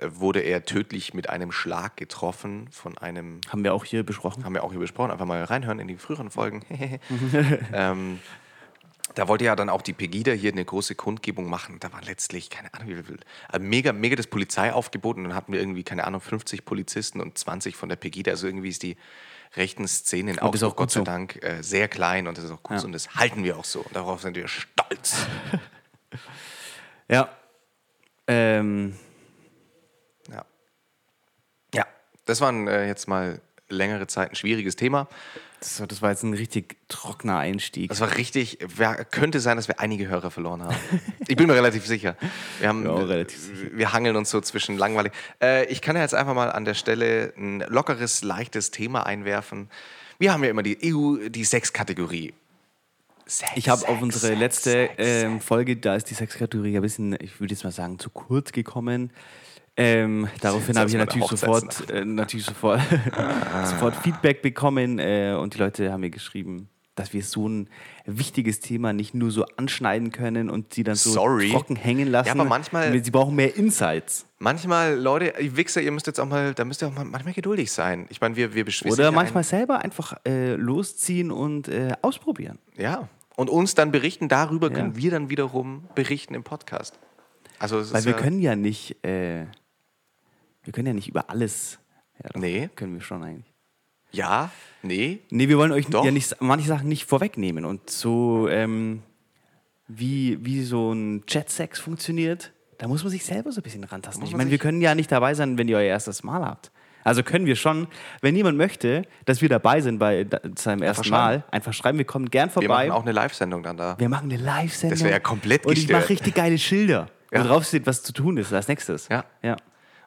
S1: wurde er tödlich mit einem Schlag getroffen von einem
S2: Haben wir auch hier besprochen.
S1: haben wir auch hier besprochen, einfach mal reinhören in die früheren Folgen. (laughs) (laughs) ähm, da wollte ja dann auch die Pegida hier eine große Kundgebung machen. Da war letztlich, keine Ahnung, wie viel, äh, mega, mega das Polizeiaufgebot und dann hatten wir irgendwie, keine Ahnung, 50 Polizisten und 20 von der Pegida. Also irgendwie ist die rechten Szene in
S2: ist auch
S1: Augsburg, Gott sei
S2: so.
S1: Dank, äh, sehr klein und das ist auch gut
S2: Ja.
S1: und das halten wir auch so. Und darauf sind wir stolz. (laughs)
S2: Ja. Ähm,
S1: Ja, ja das war ein, äh, jetzt mal längere Zeit ein schwieriges Thema.
S2: das, das war jetzt ein richtig trockener Einstieg.
S1: Das war richtig, wer, könnte sein, dass wir einige Hörer verloren haben. Ich bin mir relativ sicher. Wir, haben,
S2: Ja, relativ sicher.
S1: wir hangeln uns so zwischen langweilig. Äh, ich kann ja jetzt einfach mal an der Stelle ein lockeres, leichtes Thema einwerfen. Wir haben ja immer die EU, die Sexkategorie. Sex,
S2: Ich habe auf unsere
S1: Sex,
S2: letzte
S1: Sex,
S2: ähm, Folge, da ist die Sexkategorie ein bisschen, ich würde jetzt mal sagen, zu kurz gekommen. Ähm, daraufhin habe ich
S1: mal
S2: natürlich sofort, äh, natürlich sofort, sofort Feedback bekommen äh, und die Leute haben mir geschrieben, dass wir so ein wichtiges Thema nicht nur so anschneiden können und sie dann so
S1: Sorry.
S2: trocken hängen lassen.
S1: Ja, aber manchmal-
S2: Sie brauchen mehr Insights.
S1: Manchmal, Leute, ihr Wichser, ihr müsst jetzt auch mal, da müsst ihr auch mal manchmal geduldig sein. Ich meine, wir, wir beschweren
S2: Oder manchmal selber einfach äh, losziehen und äh, ausprobieren.
S1: Ja. Und uns dann berichten, darüber
S2: Ja.
S1: können wir dann wiederum berichten im Podcast. Also,
S2: Weil wir
S1: ja,
S2: können ja nicht, äh, wir können ja nicht über alles. Ja, doch,
S1: Nee.
S2: Können wir schon eigentlich.
S1: Ja, nee,
S2: Nee, wir wollen euch
S1: Doch.
S2: ja nicht, manche Sachen nicht vorwegnehmen. Und so, ähm, wie, wie so ein Chat-Sex funktioniert, da muss man sich selber so ein bisschen rantasten. Ich meine, wir können ja nicht dabei sein, wenn ihr euer erstes Mal habt. Also können wir schon, wenn jemand möchte, dass wir dabei sind bei da- seinem ersten
S1: schreiben.
S2: Mal, einfach schreiben, wir kommen gern
S1: Wir
S2: vorbei.
S1: machen auch eine Live-Sendung dann da.
S2: wir machen eine Live-Sendung.
S1: Das wäre ja komplett
S2: Und ich mache richtig geile Schilder,
S1: Ja.
S2: wo drauf steht, was zu tun ist als nächstes.
S1: Ja.
S2: ja.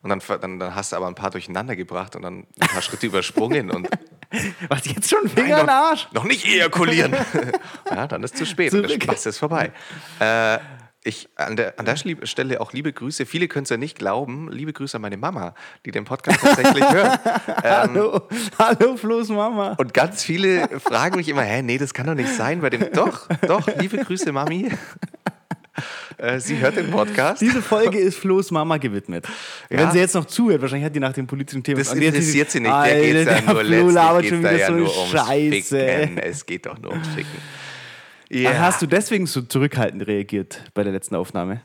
S1: Und dann, dann, dann hast du aber ein paar durcheinander gebracht und dann ein paar Schritte übersprungen und (laughs)
S2: Was jetzt schon Finger
S1: Nein,
S2: in den Arsch?
S1: noch, noch nicht ejakulieren. (laughs) ja, dann ist zu spät und der
S2: Zurück.
S1: Spaß ist vorbei. Äh, ich, an der, an der Stelle auch liebe Grüße. Viele können es ja nicht glauben. Liebe Grüße an meine Mama, die den Podcast tatsächlich (laughs) hört.
S2: Hallo, hallo Flo's Mama.
S1: Und ganz viele fragen mich immer, hä, nee, das kann doch nicht sein bei dem. Doch, doch, liebe Grüße, Mami. Äh, Sie hört den Podcast.
S2: Diese Folge ist Flo's Mama gewidmet. Wenn
S1: Ja.
S2: sie jetzt noch zuhört, wahrscheinlich hat die nach dem politischen Thema...
S1: Das interessiert sie nicht. Der geht ja nur
S2: Flo labert schon wieder
S1: ja
S2: so
S1: nur ums
S2: Scheiße.
S1: Ficken. Es geht doch nur ums Ficken. Ja.
S2: Hast du deswegen so zurückhaltend reagiert bei der letzten Aufnahme?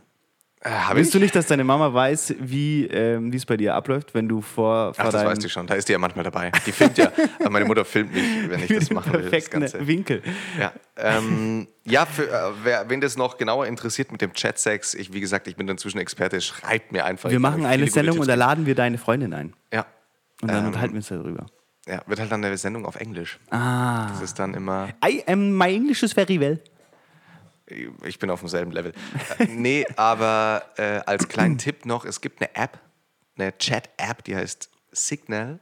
S1: Äh, hab
S2: Willst
S1: ich?
S2: du nicht, dass deine Mama weiß, wie ähm, es bei dir abläuft, wenn du vor, vor
S1: Ach, das weiß die schon. Da ist die ja manchmal dabei. Die filmt ja. Aber meine Mutter filmt mich, wenn ich das machen will. Das Ganze.
S2: Winkel?
S1: Ja, ähm, ja für, äh, wer, wen das noch genauer interessiert mit dem Chatsex, ich, wie gesagt, ich bin inzwischen Experte, schreibt mir einfach.
S2: Wir machen eine Sendung und da laden wir deine Freundin ein.
S1: Ja.
S2: Und dann
S1: Ähm,
S2: unterhalten wir uns darüber.
S1: ja, wird halt dann eine Sendung auf Englisch.
S2: Ah.
S1: Das ist dann immer,
S2: I am, my English is very well.
S1: Ich bin auf demselben Level. Äh, nee, aber äh, als kleinen (clears throat) Tipp noch, es gibt eine App, eine Chat-App, die heißt Signal.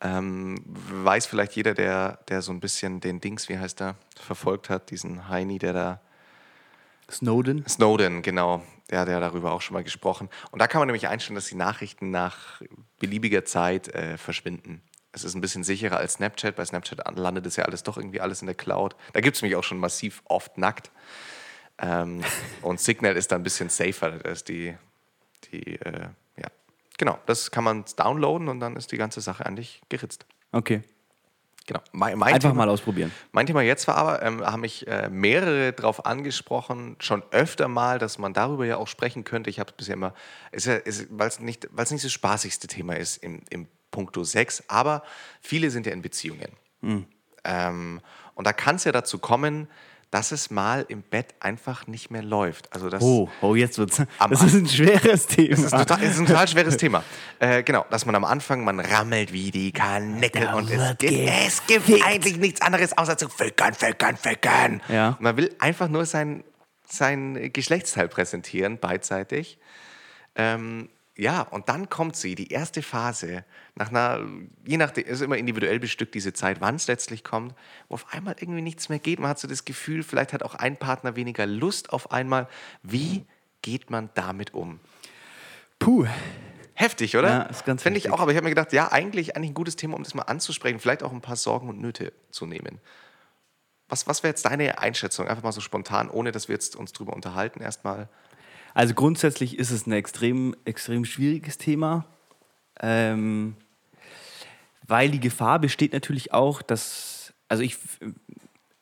S1: Ähm, weiß vielleicht jeder, der, der so ein bisschen den Dings, wie heißt der, verfolgt hat, diesen Heini, der da
S2: Snowden.
S1: Snowden, genau. Der hat ja darüber auch schon mal gesprochen. Und da kann man nämlich einstellen, dass die Nachrichten nach beliebiger Zeit äh, verschwinden. Es ist ein bisschen sicherer als Snapchat. Bei Snapchat an- landet es ja alles doch irgendwie alles in der Cloud. Da gibt es mich auch schon massiv oft nackt. Ähm, (laughs) und Signal ist da ein bisschen safer. Da ist die, die äh, ja, genau. Das kann man downloaden und dann ist die ganze Sache eigentlich geritzt.
S2: Okay.
S1: Genau. Mein, mein
S2: Einfach
S1: Thema-
S2: mal ausprobieren.
S1: mein Thema jetzt war aber, ähm, haben mich äh, mehrere darauf angesprochen, schon öfter mal, dass man darüber ja auch sprechen könnte. Ich habe es bisher immer, ist ja, ist, weil es nicht, weil's nicht das spaßigste Thema ist im, im Punkto Sex, aber viele sind ja in Beziehungen. Ähm, und da kann es ja dazu kommen, dass es mal im Bett einfach nicht mehr läuft. Also das,
S2: Oh, oh, jetzt wird's. Das ist ein schweres Thema.
S1: das ist, total, das ist ein total schweres Thema. Äh, genau, dass man am Anfang, man rammelt wie die Karnickel und es gibt, es gibt eigentlich nichts anderes außer zu fickern, fickern, fickern.
S2: Ja.
S1: Man will einfach nur sein, sein Geschlechtsteil präsentieren, beidseitig. Ähm, ja, und dann kommt sie, die erste Phase, nach einer, je nachdem, ist immer individuell bestückt diese Zeit, wann es letztlich kommt, wo auf einmal irgendwie nichts mehr geht. Man hat so das Gefühl, vielleicht hat auch ein Partner weniger Lust auf einmal. Wie geht man damit um?
S2: Puh.
S1: Heftig, oder?
S2: Ja, ist ganz
S1: Finde ich auch, aber ich habe mir gedacht, ja, eigentlich, eigentlich ein gutes Thema, um das mal anzusprechen, vielleicht auch ein paar Sorgen und Nöte zu nehmen. Was, was wäre jetzt deine Einschätzung? Einfach mal so spontan, ohne dass wir jetzt uns drüber unterhalten, erstmal.
S2: Also grundsätzlich ist es ein extrem, extrem schwieriges Thema, ähm, weil die Gefahr besteht natürlich auch, dass, also ich,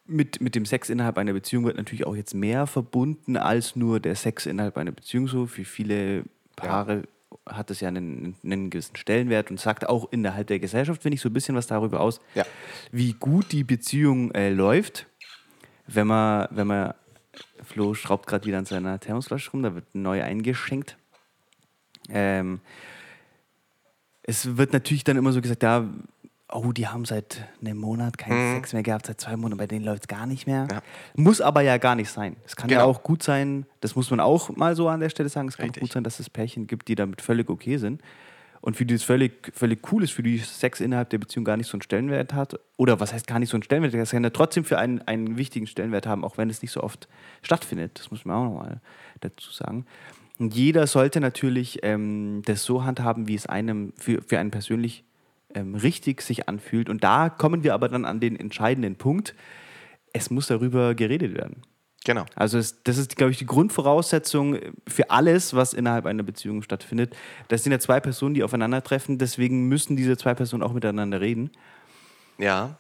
S2: mit, mit dem Sex innerhalb einer Beziehung wird natürlich auch jetzt mehr verbunden als nur der Sex innerhalb einer Beziehung so. Für viele Paare hat es ja einen, einen gewissen Stellenwert und sagt auch innerhalb der Gesellschaft, finde ich, so ein bisschen was darüber aus,
S1: Ja.
S2: wie gut die Beziehung äh, läuft. Wenn man, wenn man, Flo schraubt gerade wieder an seiner Thermosflasche rum, da wird neu eingeschenkt. Ähm, es wird natürlich dann immer so gesagt, ja, oh, die haben seit einem Monat keinen Sex mehr gehabt, seit zwei Monaten, bei denen läuft es gar nicht mehr.
S1: Mhm. Ja.
S2: Muss aber ja gar nicht sein. Es kann ja
S1: Genau.
S2: auch gut sein, das muss man auch mal so an der Stelle sagen, es kann gut sein, dass es Pärchen gibt, die damit völlig okay sind und für die es völlig, völlig cool ist, für die Sex innerhalb der Beziehung gar nicht so einen Stellenwert hat. Oder was heißt gar nicht so einen Stellenwert? Das kann ja trotzdem für einen, einen wichtigen Stellenwert haben, auch wenn es nicht so oft stattfindet. Das muss man auch nochmal dazu sagen. Und jeder sollte natürlich ähm, das so handhaben, wie es einem für, für einen persönlich ähm, richtig sich anfühlt. Und da kommen wir aber dann an den entscheidenden Punkt. Es muss darüber geredet werden.
S1: Genau.
S2: Also es, das ist, glaube ich, die Grundvoraussetzung für alles, was innerhalb einer Beziehung stattfindet. Das sind ja zwei Personen, die aufeinandertreffen. Deswegen müssen diese zwei Personen auch miteinander reden.
S1: Ja.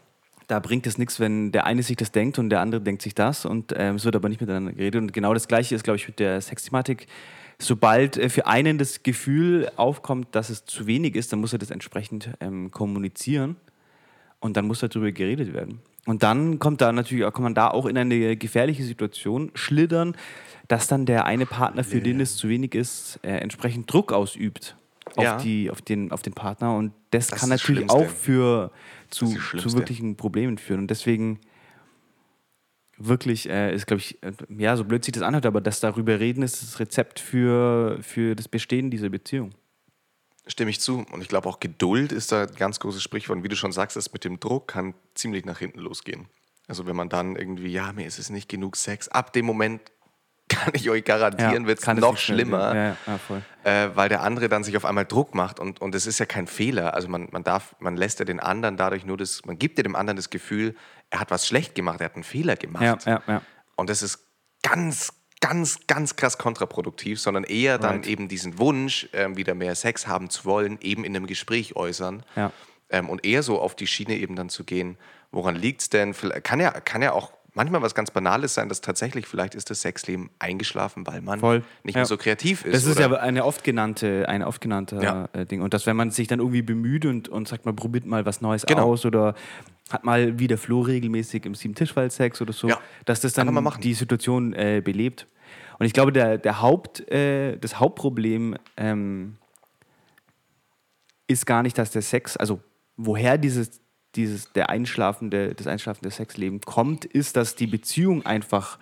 S2: Da bringt es nichts, wenn der eine sich das denkt und der andere denkt sich das. Und ähm, es wird aber nicht miteinander geredet. Und genau das Gleiche ist, glaube ich, mit der Sexthematik. Sobald äh, für einen das Gefühl aufkommt, dass es zu wenig ist, dann muss er das entsprechend ähm, kommunizieren. Und dann muss darüber geredet werden. Und dann kommt da natürlich, auch- kann man da auch in eine gefährliche Situation schlittern, dass dann der eine Partner, für den es zu wenig ist, äh, entsprechend Druck ausübt. auf,
S1: Ja.
S2: die, auf, den, auf den Partner. Und das,
S1: Das
S2: kann natürlich auch für, zu, zu wirklichen Problemen führen. Und deswegen wirklich äh, ist, glaube ich, äh, ja, so blöd sich das anhört, aber das darüber reden ist das Rezept für, für das Bestehen dieser Beziehung.
S1: Stimme ich zu. Und ich glaube auch Geduld ist da ein ganz großes Sprichwort. Und wie du schon sagst, das mit dem Druck kann ziemlich nach hinten losgehen. Also wenn man dann irgendwie, ja, mir ist es nicht genug Sex, ab dem Moment (laughs) kann ich euch garantieren, wird es noch schlimmer.
S2: Ja, ja,
S1: äh, weil der andere dann sich auf einmal Druck macht und, und das ist ja kein Fehler. Also man, man darf, man lässt ja den anderen dadurch nur das, man gibt ja dem anderen das Gefühl, er hat was schlecht gemacht, er hat einen Fehler gemacht.
S2: Ja, ja, ja.
S1: Und das ist ganz, ganz, ganz krass kontraproduktiv, sondern eher dann
S2: Right.
S1: eben diesen Wunsch, ähm, wieder mehr Sex haben zu wollen, eben in einem Gespräch äußern.
S2: Ja.
S1: Ähm, und eher so auf die Schiene eben dann zu gehen, woran liegt es denn? Kann ja, kann ja auch manchmal was ganz Banales sein, dass tatsächlich vielleicht ist das Sexleben eingeschlafen, weil man
S2: Voll.
S1: nicht
S2: Ja.
S1: mehr so kreativ ist.
S2: Das ist
S1: oder-
S2: ja eine oft genannte, eine oft genannte
S1: Ja.
S2: äh, Ding. Und dass, wenn man sich dann irgendwie bemüht und, und sagt mal, probiert mal was Neues
S1: Genau.
S2: aus oder hat mal wie der Flo regelmäßig im Sieben-Tischwald-Sex oder so,
S1: Ja.
S2: dass das dann die Situation äh, belebt. Und ich glaube, der, der Haupt, äh, das Hauptproblem ähm, ist gar nicht, dass der Sex, also woher dieses, dieses der einschlafende, das einschlafende Sexleben kommt, ist, dass die Beziehung einfach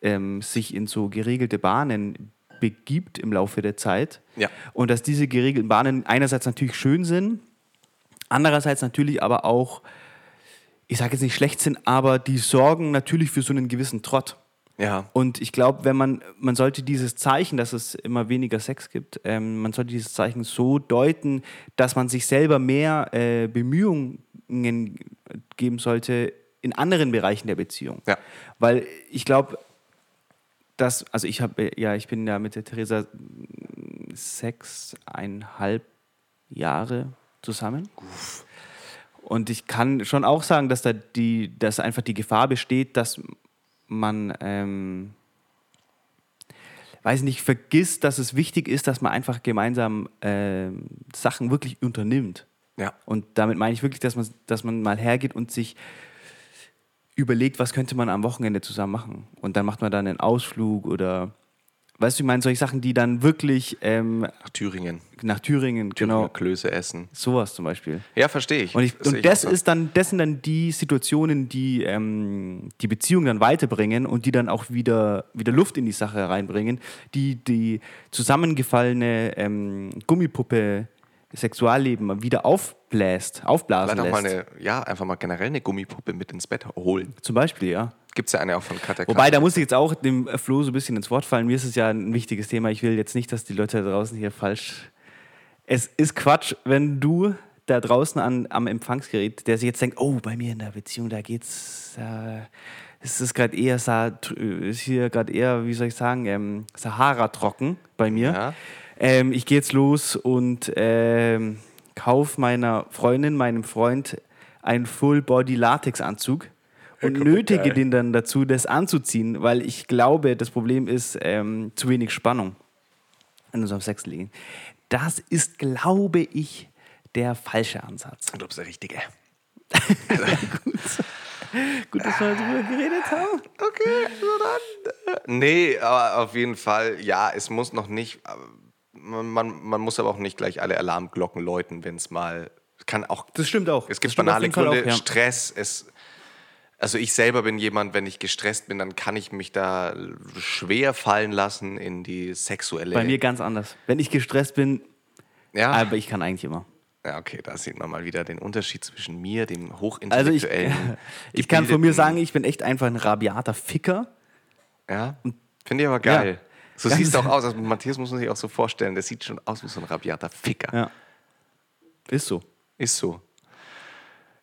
S2: ähm, sich in so geregelte Bahnen begibt im Laufe der Zeit.
S1: Ja.
S2: Und dass diese geregelten Bahnen einerseits natürlich schön sind, andererseits natürlich aber auch, ich sage jetzt nicht schlecht sind, aber die sorgen natürlich für so einen gewissen Trott.
S1: ja.
S2: Und ich glaube, wenn man, man sollte dieses Zeichen, dass es immer weniger Sex gibt, ähm, man sollte dieses Zeichen so deuten, dass man sich selber mehr äh, Bemühungen geben sollte in anderen Bereichen der Beziehung.
S1: Ja.
S2: Weil ich glaube, dass, also ich habe, ja, ich bin ja mit der Theresa mm, sechseinhalb Jahre zusammen. Und ich kann schon auch sagen, dass da die, dass einfach die Gefahr besteht, dass man, ähm, weiß nicht, vergisst, dass es wichtig ist, dass man einfach gemeinsam ähm, Sachen wirklich unternimmt.
S1: Ja.
S2: Und damit meine ich wirklich, dass man, dass man mal hergeht und sich überlegt, was könnte man am Wochenende zusammen machen. Und dann macht man dann einen Ausflug oder, weißt du, ich meine, solche Sachen, die dann wirklich ähm,
S1: Nach Thüringen.
S2: nach Thüringen,
S1: Genau.
S2: genau,
S1: Klöße essen.
S2: sowas zum Beispiel.
S1: Ja, verstehe ich.
S2: Und, ich, und
S1: ich
S2: das
S1: so.
S2: ist dann, das sind dann die Situationen, die ähm, die Beziehung dann weiterbringen und die dann auch wieder, wieder Luft in die Sache reinbringen, die die zusammengefallene ähm, Gummipuppe Sexualleben wieder aufbläst, aufblasen
S1: Vielleicht auch mal
S2: lässt.
S1: eine, ja, einfach mal generell eine Gummipuppe mit ins Bett holen.
S2: Zum Beispiel, ja.
S1: Gibt es ja eine auch von Katja
S2: Wobei, da muss ich jetzt auch dem Flo so ein bisschen ins Wort fallen. Mir ist es ja ein wichtiges Thema. Ich will jetzt nicht, dass die Leute da draußen hier falsch. Es ist Quatsch, wenn du da draußen an, am Empfangsgerät, der sich jetzt denkt, oh, bei mir in der Beziehung, da geht's. Äh, es ist gerade eher, ist hier gerade eher, wie soll ich sagen, ähm, Sahara trocken bei mir.
S1: Ja.
S2: Ähm, ich gehe jetzt los und ähm, kauf meiner Freundin, meinem Freund einen Full-Body-Latex-Anzug und nötige
S1: geil.
S2: den dann dazu, das anzuziehen, weil ich glaube, das Problem ist ähm, zu wenig Spannung in unserem Sexleben. Das ist, glaube ich, der falsche Ansatz.
S1: Ich glaube, ist der richtige. (laughs)
S2: Gut, dass wir darüber geredet haben.
S1: Okay, so dann. äh, Nee, aber auf jeden Fall, ja, es muss noch nicht. aber Man, man, man muss aber auch nicht gleich alle Alarmglocken läuten, wenn es mal. Kann auch.
S2: Das stimmt auch.
S1: Es gibt banale Gründe,
S2: auch, ja.
S1: Stress. Es, also ich selber bin jemand, wenn ich gestresst bin, dann kann ich mich da schwer fallen lassen in die sexuelle.
S2: Bei mir ganz anders. Wenn ich gestresst bin,
S1: ja,
S2: aber ich kann eigentlich immer.
S1: ja, okay, da sieht man mal wieder den Unterschied zwischen mir, dem
S2: Also ich,
S1: hochintellektuellen. (laughs)
S2: ich kann von mir sagen, ich bin echt einfach ein rabiater Ficker.
S1: Ja, finde ich aber geil.
S2: Ja.
S1: So
S2: Ganz-
S1: siehst du auch aus. Also Matthias muss man sich auch so vorstellen, der sieht schon aus wie so ein rabiater Ficker.
S2: Ja. Ist so.
S1: Ist so.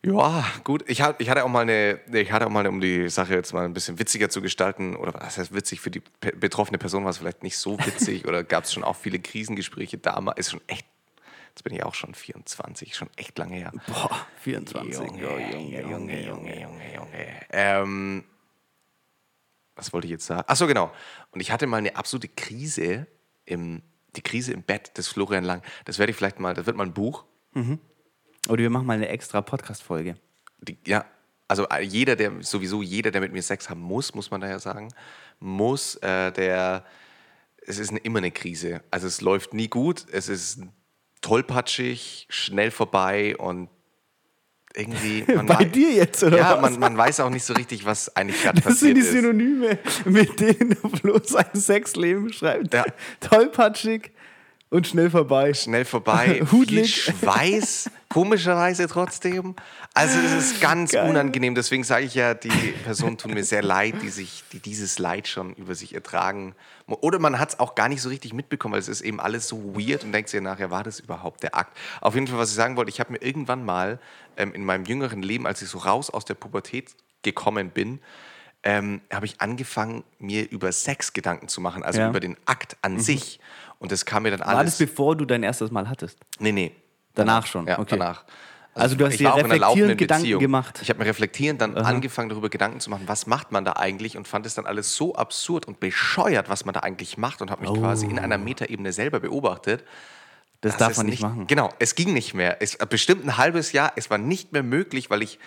S1: Ja, gut. Ich, hat, ich hatte auch mal eine, ich hatte auch mal, um die Sache jetzt mal ein bisschen witziger zu gestalten, oder was heißt witzig für die pe betroffene Person war es vielleicht nicht so witzig oder gab es schon auch viele Krisengespräche damals. Ist schon echt, jetzt bin ich auch schon 24, schon echt lange her.
S2: Boah, 24.
S1: Junge, Junge, Junge, Junge, Junge, Junge. Ähm, was wollte ich jetzt sagen? Achso, genau. Und ich hatte mal eine absolute Krise, im, die Krise im Bett des Florian Lang. Das werde ich vielleicht mal, das wird mal ein Buch.
S2: Oder wir machen mal eine extra Podcast-Folge.
S1: Ja, also äh, jeder, der, sowieso jeder, der mit mir Sex haben muss, muss man daher sagen, muss, äh, der, es ist eine, immer eine Krise. Also es läuft nie gut, es ist tollpatschig, schnell vorbei und irgendwie. (laughs) Man
S2: Bei dir jetzt, oder
S1: Ja,
S2: was?
S1: man, man weiß auch nicht so richtig, was eigentlich gerade (laughs)
S2: Das sind
S1: passiert
S2: die
S1: ist.
S2: Synonyme, mit denen Flo sein Sexleben beschreibt.
S1: Ja.
S2: Tollpatschig und schnell vorbei.
S1: Schnell vorbei, (laughs)
S2: Hudlig.
S1: Schweiß, komischerweise trotzdem. Also es ist ganz
S2: Geil.
S1: unangenehm. Deswegen sage ich ja, die Personen tun mir sehr leid, die sich, die dieses Leid schon über sich ertragen. Oder man hat es auch gar nicht so richtig mitbekommen, weil es ist eben alles so weird und denkt sich nachher, war das überhaupt der Akt? Auf jeden Fall, was ich sagen wollte, ich habe mir irgendwann mal ähm, in meinem jüngeren Leben, als ich so raus aus der Pubertät gekommen bin, ähm, habe ich angefangen, mir über Sex Gedanken zu machen, also
S2: Ja.
S1: über den Akt an sich. Und das kam mir dann
S2: War das
S1: alles.
S2: bevor du dein erstes Mal hattest?
S1: Nee, nee.
S2: Danach schon,
S1: Ja,
S2: okay.
S1: danach.
S2: Also du hast dir reflektierend Gedanken
S1: Beziehung.
S2: gemacht.
S1: Ich habe mir reflektierend dann angefangen, darüber Gedanken zu machen, was macht man da eigentlich und fand es dann alles so absurd und bescheuert, was man da eigentlich macht und habe mich quasi in einer Metaebene selber beobachtet.
S2: Das darf man nicht machen.
S1: Genau, es ging nicht mehr. Es bestimmt ein halbes Jahr, es war nicht mehr möglich, weil ich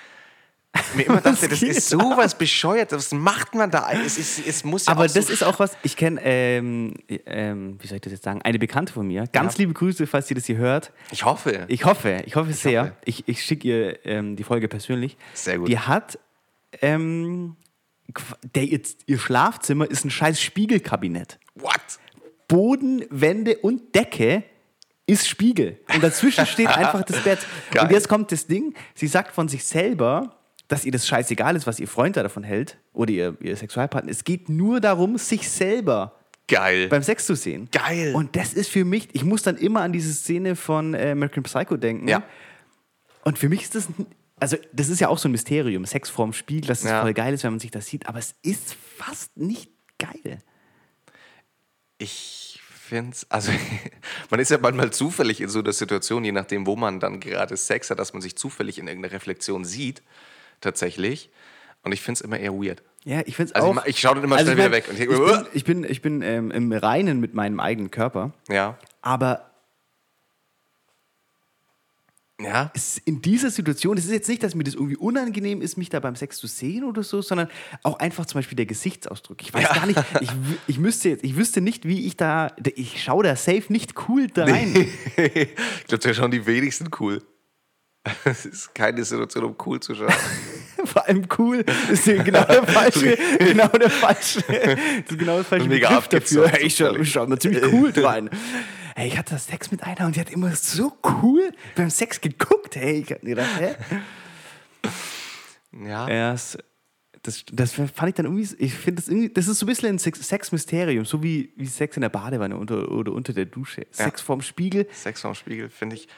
S1: mir immer dachte, das ist sowas bescheuert, was macht man da? Es, ist, es muss ja
S2: Aber
S1: auch so
S2: das ist auch was, ich kenne, ähm, ähm, wie soll ich das jetzt sagen, eine Bekannte von mir. Ganz
S1: Ja.
S2: liebe Grüße, falls sie das hier hört.
S1: Ich hoffe.
S2: Ich hoffe, ich hoffe sehr.
S1: hoffe.
S2: Ich, ich schicke ihr ähm, die Folge persönlich.
S1: Sehr gut.
S2: Die hat, ähm, der, ihr, ihr Schlafzimmer ist ein scheiß Spiegelkabinett.
S1: What?
S2: Boden, Wände und Decke ist Spiegel. Und dazwischen steht (laughs) einfach das Bett.
S1: Geil.
S2: Und jetzt kommt das Ding, sie sagt von sich selber, dass ihr das scheißegal ist, was ihr Freund da davon hält oder ihr, ihr Sexualpartner. Es geht nur darum, sich selber
S1: Geil.
S2: beim Sex zu sehen.
S1: Geil.
S2: Und das ist für mich, ich muss dann immer an diese Szene von äh, American Psycho denken.
S1: Ja.
S2: Und für mich ist das, also das ist ja auch so ein Mysterium, Sex vorm Spiegel, dass es
S1: Ja.
S2: voll geil ist, wenn man sich das sieht, aber es ist fast nicht geil.
S1: Ich finde es, also (laughs) man ist ja manchmal zufällig in so einer Situation, je nachdem, wo man dann gerade Sex hat, dass man sich zufällig in irgendeiner Reflexion sieht, tatsächlich. Und ich finde es immer eher weird.
S2: Ja, ich finde es
S1: Also
S2: auch.
S1: ich ich schau dann immer schnell
S2: ich
S1: wieder weg und
S2: ich,
S1: denk,
S2: bin, ich bin, ich bin ähm, im Reinen mit meinem eigenen Körper,
S1: Ja.
S2: aber
S1: Ja.
S2: in dieser Situation, es ist jetzt nicht, dass mir das irgendwie unangenehm ist, mich da beim Sex zu sehen oder so, sondern auch einfach zum Beispiel der Gesichtsausdruck. Ich weiß gar nicht, ich, ich, müsste jetzt, ich wüsste nicht, wie ich da, ich schaue da safe nicht cool da rein. (laughs)
S1: ich glaube, da schauen die wenigsten cool. (laughs) Es ist keine Situation, um cool zu schauen. (laughs)
S2: Vor allem cool ist ja (laughs) genau der falsche, genau der falsche, das ist genau der falsche
S1: Mega
S2: Begriff dafür. Hey, ich schaue schau da ziemlich cool rein. Hey, ich hatte Sex mit einer und die hat immer so cool beim Sex geguckt. Hey, ich hab gedacht, hä?
S1: Ja.
S2: Ja, es- das, das fand ich dann irgendwie, ich finde das irgendwie, das ist so ein bisschen ein Sex- Sex-Mysterium, so wie, wie Sex in der Badewanne unter, oder unter der Dusche. Sex vorm Spiegel.
S1: Sex vorm Spiegel, finde ich.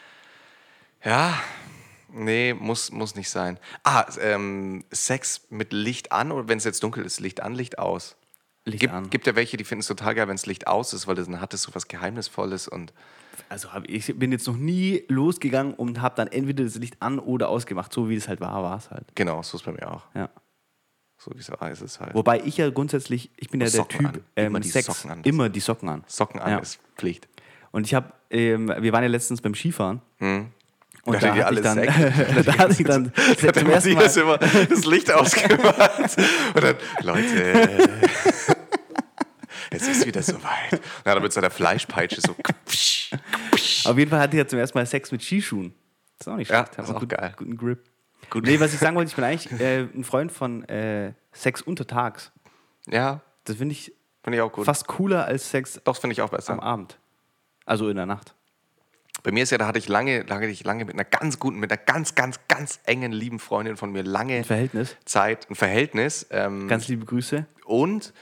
S1: Ja, nee, muss, muss nicht sein. Ah, ähm, Sex mit Licht an oder wenn es jetzt dunkel ist, Licht an, Licht aus.
S2: Licht
S1: gibt,
S2: an.
S1: gibt ja welche, die finden es total geil, wenn es Licht aus ist, weil dann hat es so was Geheimnisvolles und
S2: Also ich bin jetzt noch nie losgegangen und habe dann entweder das Licht an oder ausgemacht. So wie es halt war, war es halt.
S1: genau, so ist bei mir auch.
S2: Ja.
S1: So wie es war, ist es halt.
S2: Wobei ich ja grundsätzlich, ich bin ja der
S1: Socken
S2: Typ,
S1: an.
S2: ähm,
S1: Immer die
S2: Sex,
S1: Socken an.
S2: immer die Socken an.
S1: Socken an
S2: Ja.
S1: ist Pflicht.
S2: Und ich habe, ähm, wir waren ja letztens beim Skifahren. Und
S1: Da
S2: da hatte, (laughs) ich dann, (laughs) da hatte ich dann
S1: Hat
S2: zum ersten Mal,
S1: immer das Licht (laughs) ausgemacht. Und dann, Leute, es ist wieder soweit. Na, dann mit seiner Fleischpeitsche so.
S2: auf jeden Fall hatte ich ja zum ersten Mal Sex mit Skischuhen. Das ist auch nicht
S1: Ja,
S2: schlecht.
S1: das ist auch
S2: gut,
S1: geil.
S2: Guten Grip.
S1: Gut.
S2: Nee, was ich sagen wollte, ich bin eigentlich äh, ein Freund von äh, Sex untertags.
S1: Ja,
S2: Das finde ich
S1: finde ich auch gut.
S2: fast cooler als Sex
S1: Doch, finde ich auch
S2: am
S1: besser.
S2: Abend. Also in der Nacht.
S1: Bei mir ist ja, da hatte ich lange, lange, ich lange mit einer ganz guten, mit einer ganz, ganz, ganz engen, lieben Freundin von mir lange
S2: Ein Verhältnis.
S1: Zeit, ein Verhältnis. Ähm,
S2: Ganz liebe Grüße.
S1: und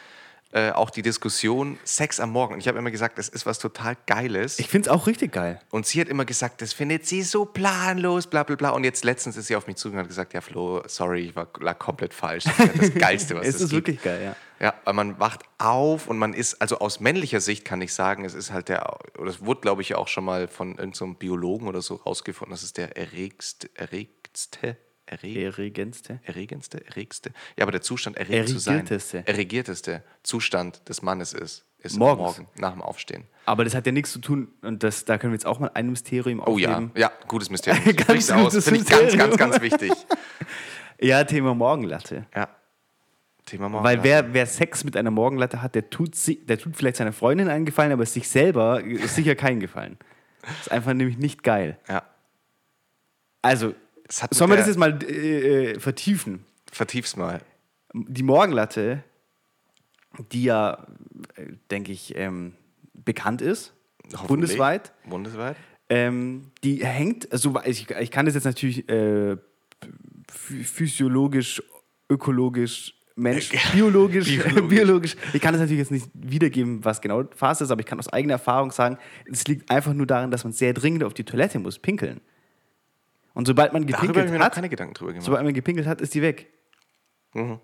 S1: äh, auch die Diskussion Sex am Morgen. Und ich habe immer gesagt, das ist was total Geiles.
S2: Ich finde es auch richtig geil.
S1: Und sie hat immer gesagt, das findet sie so planlos, bla bla bla. Und jetzt letztens ist sie auf mich zugegangen und hat gesagt, ja Flo, sorry, ich war lag komplett falsch. Das ist das Geilste, was (laughs)
S2: Es
S1: es
S2: ist wirklich geil, ja.
S1: Ja, weil man wacht auf und man ist, also aus männlicher Sicht kann ich sagen, es ist halt der, oder es wurde, glaube ich, auch schon mal von irgendeinem so einem Biologen oder so rausgefunden, das ist der erregst, erregtste, erreg,
S2: Erregendste.
S1: erregendste, erregste, ja, aber der Zustand, erregt zu sein,
S2: Erregierteste.
S1: Zustand des Mannes ist, ist
S2: Morgens.
S1: morgen, nach dem Aufstehen.
S2: Aber das hat ja nichts zu tun, und das, da können wir jetzt auch mal ein Mysterium
S1: Oh ja, ja, gutes Mysterium. (laughs)
S2: Ganz
S1: Sprich's aus,
S2: gutes
S1: finde ich ganz, ganz, ganz wichtig. (laughs)
S2: Ja, Thema Morgenlatte.
S1: Ja. Thema morgen.
S2: Weil wer, wer Sex mit einer Morgenlatte hat, der tut, si- der tut vielleicht seiner Freundin einen Gefallen, aber sich selber ist sicher keinen Gefallen. ist einfach nämlich nicht geil.
S1: Ja.
S2: Also,
S1: Das
S2: sollen wir das jetzt mal äh, äh, vertiefen?
S1: Vertief's mal.
S2: Die Morgenlatte, die ja, äh, denke ich, ähm, bekannt ist, bundesweit,
S1: Bundesweit?
S2: ähm, die hängt, also ich, ich kann das jetzt natürlich äh, ph- physiologisch, ökologisch, Mensch, (laughs) biologisch,
S1: Biologisch.
S2: biologisch. Ich kann das natürlich jetzt nicht wiedergeben, was genau Phase ist, aber ich kann aus eigener Erfahrung sagen, es liegt einfach nur daran, dass man sehr dringend auf die Toilette muss, pinkeln. Und sobald man gepinkelt hat, sobald man gepinkelt hat, ist die weg.
S1: Mhm.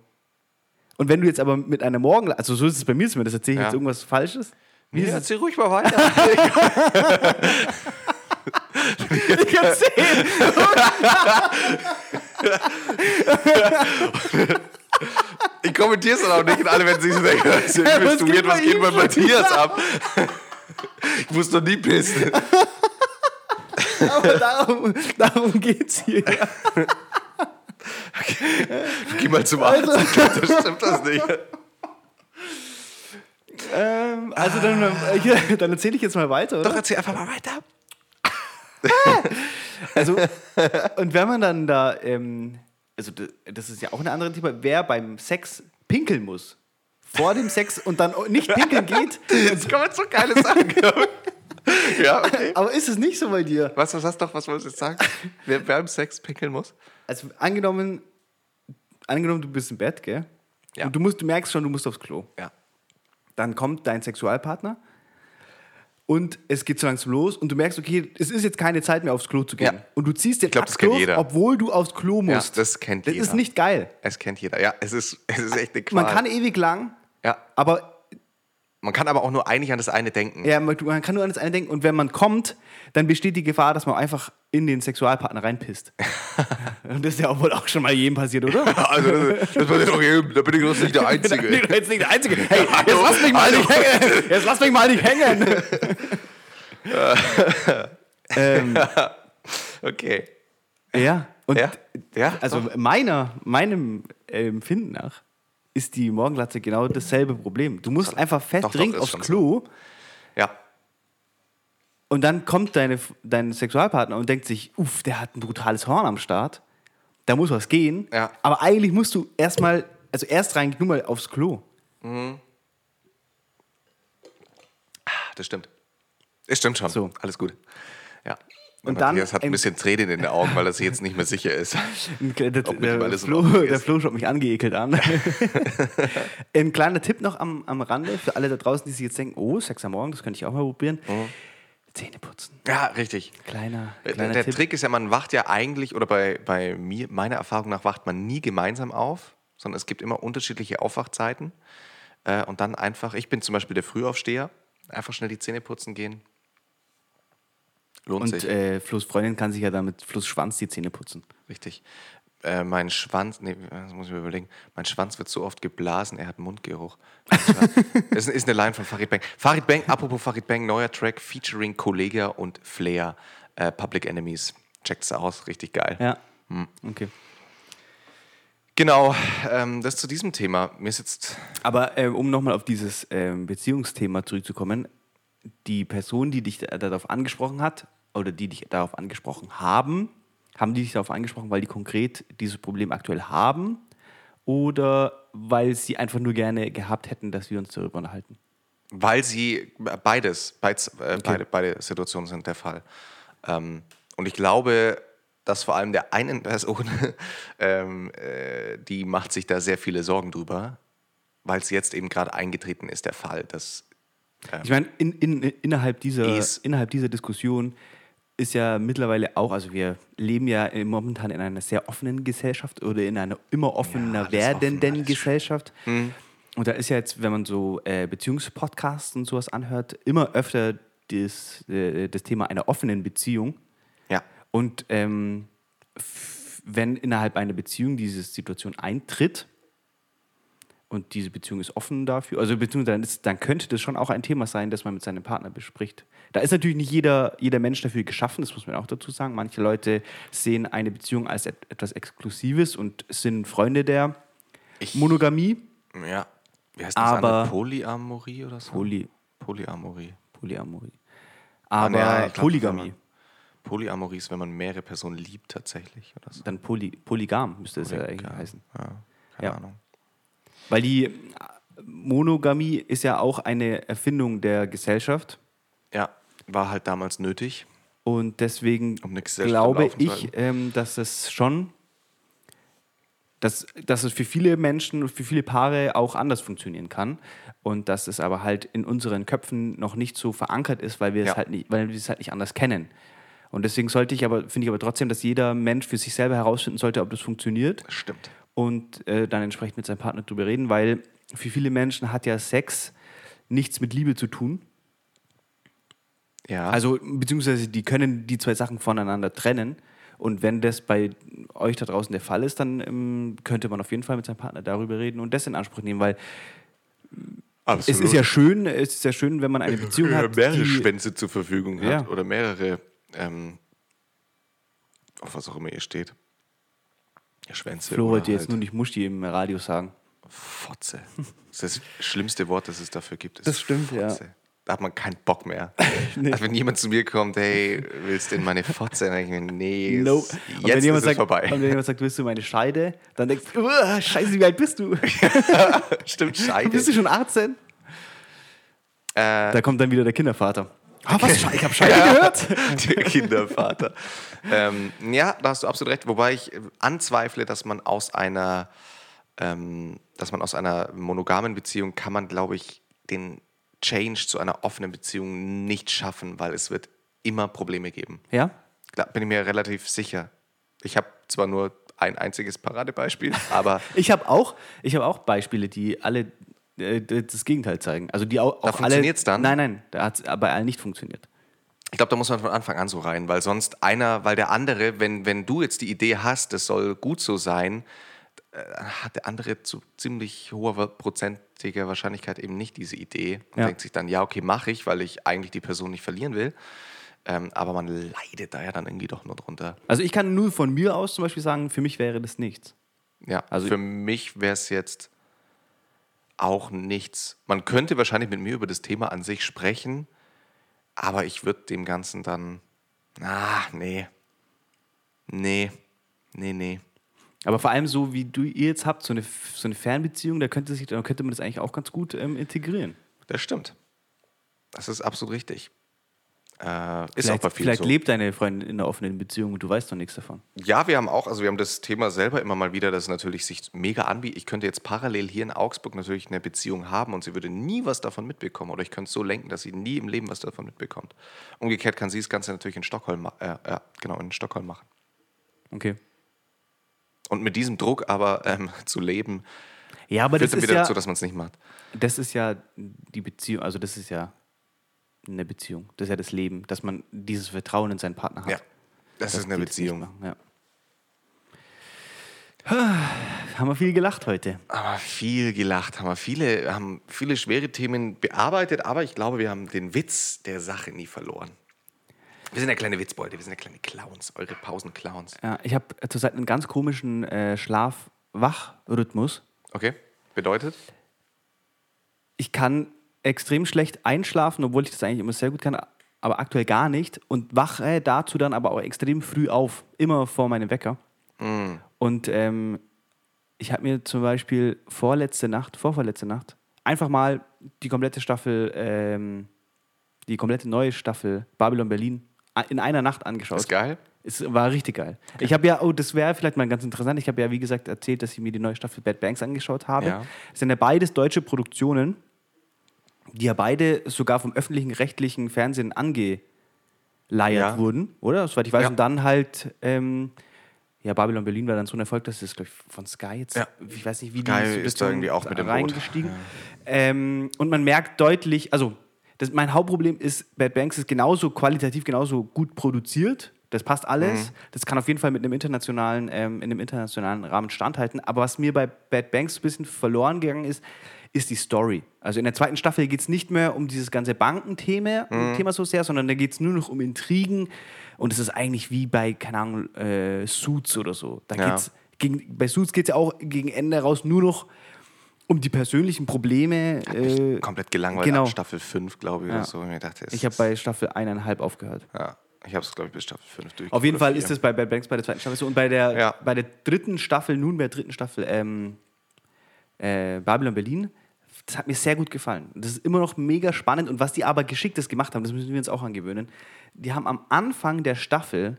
S2: Und wenn du jetzt aber mit einer Morgenlatte, also so ist es bei mir zumindest, erzähle ich
S1: Ja.
S2: jetzt irgendwas Falsches? Wie
S1: Nee, erzähl ruhig mal weiter.
S2: Ich erzähl.
S1: Ich kommentiere es dann auch nicht und alle werden sich so denken,
S2: Was
S1: was geht bei Matthias ab? Ich muss doch nie pissen. (laughs)
S2: Aber darum, darum geht es hier. Ja.
S1: Geh mal zum Arzt.
S2: Also- (laughs)
S1: Das stimmt das nicht.
S2: Ähm, also dann, äh, dann erzähle ich jetzt mal weiter, oder?
S1: Doch, erzähl einfach mal weiter. (laughs)
S2: Also, und wenn man dann da, ähm, also das ist ja auch ein anderes Thema, wer beim Sex pinkeln muss, vor dem Sex und dann nicht pinkeln geht,
S1: Jetzt kommen so geile Sachen. glaub ich. (laughs) ja, okay.
S2: aber ist es nicht so bei dir?
S1: Was, was hast du doch, was wolltest du jetzt sagen? (laughs) Wer beim Sex pinkeln muss?
S2: Also angenommen, angenommen du bist im Bett, gell?
S1: Ja.
S2: Und du, musst, du merkst schon, du musst aufs Klo.
S1: Ja.
S2: Dann kommt dein Sexualpartner und es geht so langsam los und du merkst, okay, es ist jetzt keine Zeit mehr aufs Klo zu gehen.
S1: Ja.
S2: Und du ziehst den
S1: glaub, das
S2: durch,
S1: jeder.
S2: obwohl du aufs Klo
S1: Ja,
S2: musst.
S1: das kennt
S2: das
S1: jeder.
S2: ist nicht geil.
S1: Es kennt jeder. Ja, es ist, es ist echt eine Qual.
S2: Man kann ewig lang,
S1: ja.
S2: aber
S1: Man kann aber auch nur einig an das eine denken.
S2: ja, man kann nur an das eine denken und wenn man kommt, dann besteht die Gefahr, dass man einfach in den Sexualpartner reinpisst. (laughs) und das ist ja auch wohl auch schon mal jedem passiert, oder? (laughs)
S1: Also, das, das wird doch jedem. Da bin ich doch (laughs) nicht der Einzige.
S2: Ich bin jetzt nicht der Einzige. Hey, jetzt lass mich mal nicht hängen. Jetzt lass mich mal nicht hängen. ähm,
S1: Okay.
S2: ja, und
S1: Ja? Ja?
S2: also meiner, meinem Empfinden nach ist die Morgenlatze genau dasselbe Problem. Du musst einfach fest
S1: doch,
S2: dringend aufs Klo
S1: Ja.
S2: und dann kommt deine, dein Sexualpartner und denkt sich, uff, der hat ein brutales Horn am Start. Da muss was gehen.
S1: Ja.
S2: Aber eigentlich musst du erstmal, also erst rein nur mal aufs Klo.
S1: Das stimmt. Es stimmt schon.
S2: So.
S1: Alles gut. Ja.
S2: Und dann
S1: Matthias hat ein bisschen Tränen in den Augen, weil er sich jetzt nicht mehr sicher ist. (laughs)
S2: Der, der, der, Flo, der. Flo schaut mich angeekelt an. (laughs) Ein kleiner Tipp noch am, am Rande für alle da draußen, die sich jetzt denken, oh, Sex am Morgen, das könnte ich auch mal probieren. Zähne putzen.
S1: Ja, richtig.
S2: Kleiner,
S1: Der,
S2: kleiner
S1: der
S2: Tipp.
S1: Trick ist ja, man wacht ja eigentlich, oder bei, bei mir, meiner Erfahrung nach, wacht man nie gemeinsam auf, sondern es gibt immer unterschiedliche Aufwachzeiten. Äh, und dann einfach, ich bin zum Beispiel der Frühaufsteher, einfach schnell die Zähne putzen gehen. Lohnt
S2: Und
S1: sich.
S2: äh, Flo's Freundin kann sich ja damit Flo's Schwanz die Zähne putzen.
S1: Richtig. Äh, mein Schwanz, nee, das muss ich mir überlegen. Mein Schwanz wird so oft geblasen, er hat Mundgeruch. (laughs) Das ist eine Line von Farid Bang. Farid Bang, apropos Farid Bang, neuer Track featuring Kollega und Flair, äh, Public Enemies. Checkt es aus, richtig geil.
S2: Ja.
S1: Hm.
S2: Okay.
S1: Genau, ähm, das zu diesem Thema. Mir ist jetzt.
S2: Aber äh, um nochmal auf dieses ähm, Beziehungsthema zurückzukommen, die Person, die dich da- darauf angesprochen hat, oder die dich darauf angesprochen haben, haben die dich darauf angesprochen, weil die konkret dieses Problem aktuell haben oder weil sie einfach nur gerne gehabt hätten, dass wir uns darüber unterhalten?
S1: Weil sie beides, beides äh, beide, beide Situationen sind der Fall. Ähm, und ich glaube, dass vor allem der einen Person, (laughs) ähm, äh, die macht sich da sehr viele Sorgen drüber, weil es jetzt eben gerade eingetreten ist, der Fall, dass
S2: Ich meine, in, in, innerhalb, dieser, innerhalb dieser Diskussion ist ja mittlerweile auch, also wir leben ja momentan in einer sehr offenen Gesellschaft oder in einer immer offener
S1: alles
S2: werdenden
S1: offen.
S2: Gesellschaft. Und da ist ja jetzt, wenn man so äh, Beziehungspodcasts und sowas anhört, immer öfter das, äh, das Thema einer offenen Beziehung.
S1: ja,
S2: Und ähm, wenn innerhalb einer Beziehung diese Situation eintritt und diese Beziehung ist offen dafür, also beziehungsweise dann, ist, dann könnte das schon auch ein Thema sein, das man mit seinem Partner bespricht. Da ist natürlich nicht jeder, jeder Mensch dafür geschaffen, das muss man auch dazu sagen. Manche Leute sehen eine Beziehung als et etwas Exklusives und sind Freunde der
S1: ich,
S2: Monogamie.
S1: ja. Wie heißt das
S2: Aber-
S1: andere? Polyamorie oder so?
S2: Poly,
S1: Polyamorie.
S2: Polyamorie. Aber
S1: ja, ich glaub,
S2: Polygamie.
S1: Polyamorie ist, wenn man mehrere Personen liebt tatsächlich. Oder so.
S2: Dann Poly, polygam müsste es ja eigentlich heißen.
S1: Ja, keine
S2: Ja.
S1: Ahnung.
S2: Weil die Monogamie ist ja auch eine Erfindung der Gesellschaft.
S1: Ja, war halt damals nötig.
S2: Und deswegen
S1: Um
S2: glaube ich, ähm, dass es schon, dass, dass es für viele Menschen und für viele Paare auch anders funktionieren kann. Und dass es aber halt in unseren Köpfen noch nicht so verankert ist, weil wir es
S1: Ja.
S2: halt nicht, weil wir es halt nicht anders kennen. Und deswegen sollte ich aber, finde ich aber trotzdem, dass jeder Mensch für sich selber herausfinden sollte, ob das funktioniert
S1: stimmt.
S2: Und äh, dann entsprechend mit seinem Partner drüber reden, weil für viele Menschen hat ja Sex nichts mit Liebe zu tun.
S1: Ja.
S2: Also, beziehungsweise die können die zwei Sachen voneinander trennen. Und wenn das bei euch da draußen der Fall ist, dann ähm, könnte man auf jeden Fall mit seinem Partner darüber reden und das in Anspruch nehmen, weil es ist ja schön, es ist ja schön, wenn man eine Beziehung
S1: ja,
S2: hat,
S1: mehrere
S2: die,
S1: Schwänze zur Verfügung hat
S2: Ja.
S1: oder mehrere, ähm, auf was auch immer ihr steht. Schwänze.
S2: Flo wollte jetzt
S1: halt
S2: nur nicht Muschi im Radio sagen.
S1: Fotze. (laughs) Das ist das schlimmste Wort, das es dafür gibt. ist
S2: Das stimmt, ja.
S1: Da hat man keinen Bock mehr. (laughs) Also wenn jemand zu mir kommt, hey, willst du in meine Fotze? Dann ich mir, nee,
S2: No.
S1: es-
S2: Und
S1: jetzt
S2: wenn
S1: ist
S2: jemand
S1: es
S2: sagt,
S1: vorbei.
S2: Und wenn jemand sagt, willst du meine Scheide, dann denkst du, "Uah, scheiße, wie alt bist du? (laughs)
S1: Stimmt, Scheide.
S2: bist du schon 18?
S1: Äh,
S2: Da kommt dann wieder der Kindervater. Ah, was? Ich habe Scheide gehört? (laughs)
S1: Der Kindervater. ähm, ja, da hast du absolut recht. Wobei ich äh, anzweifle, dass man aus einer, ähm, dass man aus einer monogamen Beziehung kann man, glaube ich, den Change zu einer offenen Beziehung nicht schaffen, weil es wird immer Probleme geben.
S2: Ja?
S1: Da bin ich mir relativ sicher. Ich habe zwar nur ein einziges Paradebeispiel, aber (laughs)
S2: Ich habe auch, ich hab auch Beispiele, die alle das Gegenteil zeigen. Also die auch, auch alle.
S1: funktioniert's dann?
S2: Nein, nein, da hat es bei allen nicht funktioniert.
S1: Ich glaube, da muss man von Anfang an so rein, weil sonst einer, weil der andere, wenn, wenn du jetzt die Idee hast, das soll gut so sein, äh, hat der andere zu ziemlich hoher prozentiger Wahrscheinlichkeit eben nicht diese Idee und
S2: Ja.
S1: denkt sich dann, ja, okay, mache ich, weil ich eigentlich die Person nicht verlieren will. Ähm, aber man leidet da ja dann irgendwie doch nur drunter.
S2: Also ich kann nur von mir aus zum Beispiel sagen, für mich wäre das nichts.
S1: Ja,
S2: also
S1: für mich wäre es jetzt auch nichts. Man könnte wahrscheinlich mit mir über das Thema an sich sprechen, aber ich würde dem Ganzen dann, ah, nee, nee, nee, nee.
S2: Aber vor allem so, wie du ihr jetzt habt, so eine, so eine Fernbeziehung, da könnte, sich, da könnte man das eigentlich auch ganz gut ähm, integrieren.
S1: Das stimmt. Das ist absolut richtig. Äh, ist auch
S2: vielleicht
S1: bei vielen
S2: vielleicht
S1: so.
S2: lebt deine Freundin in einer offenen Beziehung und du weißt noch nichts davon.
S1: Ja, wir haben auch, also wir haben das Thema selber immer mal wieder, dass natürlich sich mega anbietet. Ich könnte jetzt parallel hier in Augsburg natürlich eine Beziehung haben und sie würde nie was davon mitbekommen. Oder ich könnte es so lenken, dass sie nie im Leben was davon mitbekommt. Umgekehrt kann sie das Ganze natürlich in Stockholm, äh, ja, genau, in Stockholm machen.
S2: Okay.
S1: Und mit diesem Druck aber ähm, (laughs) zu leben,
S2: Ja, aber
S1: führt
S2: das
S1: dann
S2: ist,
S1: wieder
S2: ja,
S1: dazu, dass man es nicht macht.
S2: das ist ja die Beziehung, also das ist ja eine Beziehung. Das ist ja das Leben, dass man dieses Vertrauen in seinen Partner hat.
S1: Ja, das, ist eine Beziehung.
S2: Ja. (sighs) Haben wir viel gelacht heute.
S1: haben wir viel gelacht, haben wir viele, haben viele schwere Themen bearbeitet, aber ich glaube, wir haben den Witz der Sache nie verloren. Wir sind ja kleine Witzbeute, wir sind ja kleine Clowns, eure Pausenclowns.
S2: Ja, ich habe zurzeit einen ganz komischen äh, Schlaf-Wach-Rhythmus.
S1: Okay, bedeutet?
S2: Ich kann extrem schlecht einschlafen, obwohl ich das eigentlich immer sehr gut kann, aber aktuell gar nicht. Und wache dazu dann aber auch extrem früh auf, immer vor meinem Wecker. Und ähm, ich habe mir zum Beispiel vorletzte Nacht, vorvorletzte Nacht, einfach mal die komplette Staffel, ähm, die komplette neue Staffel Babylon Berlin in einer Nacht angeschaut.
S1: Ist geil.
S2: Es war richtig geil. Ich habe ja, oh, das wäre vielleicht mal ganz interessant. Ich habe ja, wie gesagt, erzählt, dass ich mir die neue Staffel Bad Banks angeschaut habe.
S1: Ja.
S2: Das sind ja beides deutsche Produktionen, die ja beide sogar vom öffentlichen rechtlichen Fernsehen angeleiert
S1: Ja.
S2: wurden, oder? Soweit ich weiß.
S1: Ja.
S2: Und dann halt, ähm, ja, Babylon Berlin war dann so ein Erfolg, dass es, glaube ich, von Sky jetzt,
S1: Ja.
S2: ich weiß nicht, wie
S1: Sky
S2: die
S1: ist da
S2: Situation
S1: irgendwie auch mit dem Boot.
S2: reingestiegen. Ähm, und man merkt deutlich, also das, mein Hauptproblem ist, Bad Banks ist genauso qualitativ, genauso gut produziert. Das passt alles. Das kann auf jeden Fall mit einem internationalen, ähm, in einem internationalen Rahmen standhalten. Aber was mir bei Bad Banks ein bisschen verloren gegangen ist, ist die Story. Also in der zweiten Staffel geht es nicht mehr um dieses ganze Bankenthema Thema so sehr, sondern da geht es nur noch um Intrigen. Und es ist eigentlich wie bei, keine Ahnung, äh, Suits oder so. Da
S1: Ja.
S2: geht's gegen, bei Suits geht es ja auch gegen Ende raus nur noch um die persönlichen Probleme. Äh,
S1: Komplett gelangweilt
S2: genau.
S1: ab Staffel 5, glaube ich,
S2: Ja.
S1: oder so. Ich, dachte,
S2: ich habe bei Staffel eineinhalb aufgehört.
S1: Ja, ich habe es, glaube ich, bis Staffel 5 durch.
S2: Auf jeden Fall ist es bei Bad Banks bei der zweiten Staffel so. Und bei der,
S1: Ja.
S2: bei der dritten Staffel, nun bei der dritten Staffel, ähm, äh, Babylon Berlin, das hat mir sehr gut gefallen. Das ist immer noch mega spannend. Und was die aber geschicktes gemacht haben, das müssen wir uns auch angewöhnen, die haben am Anfang der Staffel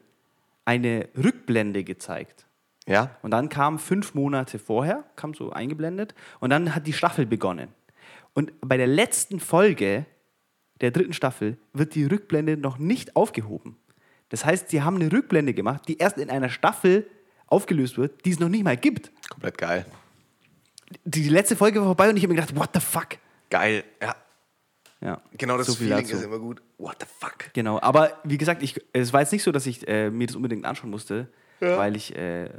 S2: eine Rückblende gezeigt.
S1: Ja?
S2: Und dann kam fünf Monate vorher, kam so eingeblendet, und dann hat die Staffel begonnen. Und bei der letzten Folge der dritten Staffel wird die Rückblende noch nicht aufgehoben. Das heißt, sie haben eine Rückblende gemacht, die erst in einer Staffel aufgelöst wird, die es noch nicht mal gibt.
S1: Komplett geil.
S2: Die, die letzte Folge war vorbei und ich habe mir gedacht, what the fuck?
S1: Geil, ja.
S2: Ja,
S1: Genau das
S2: so viel
S1: Feeling
S2: dazu.
S1: ist immer gut. What the fuck?
S2: Genau, aber wie gesagt, ich, es war jetzt nicht so, dass ich äh, mir das unbedingt anschauen musste, weil ich, äh,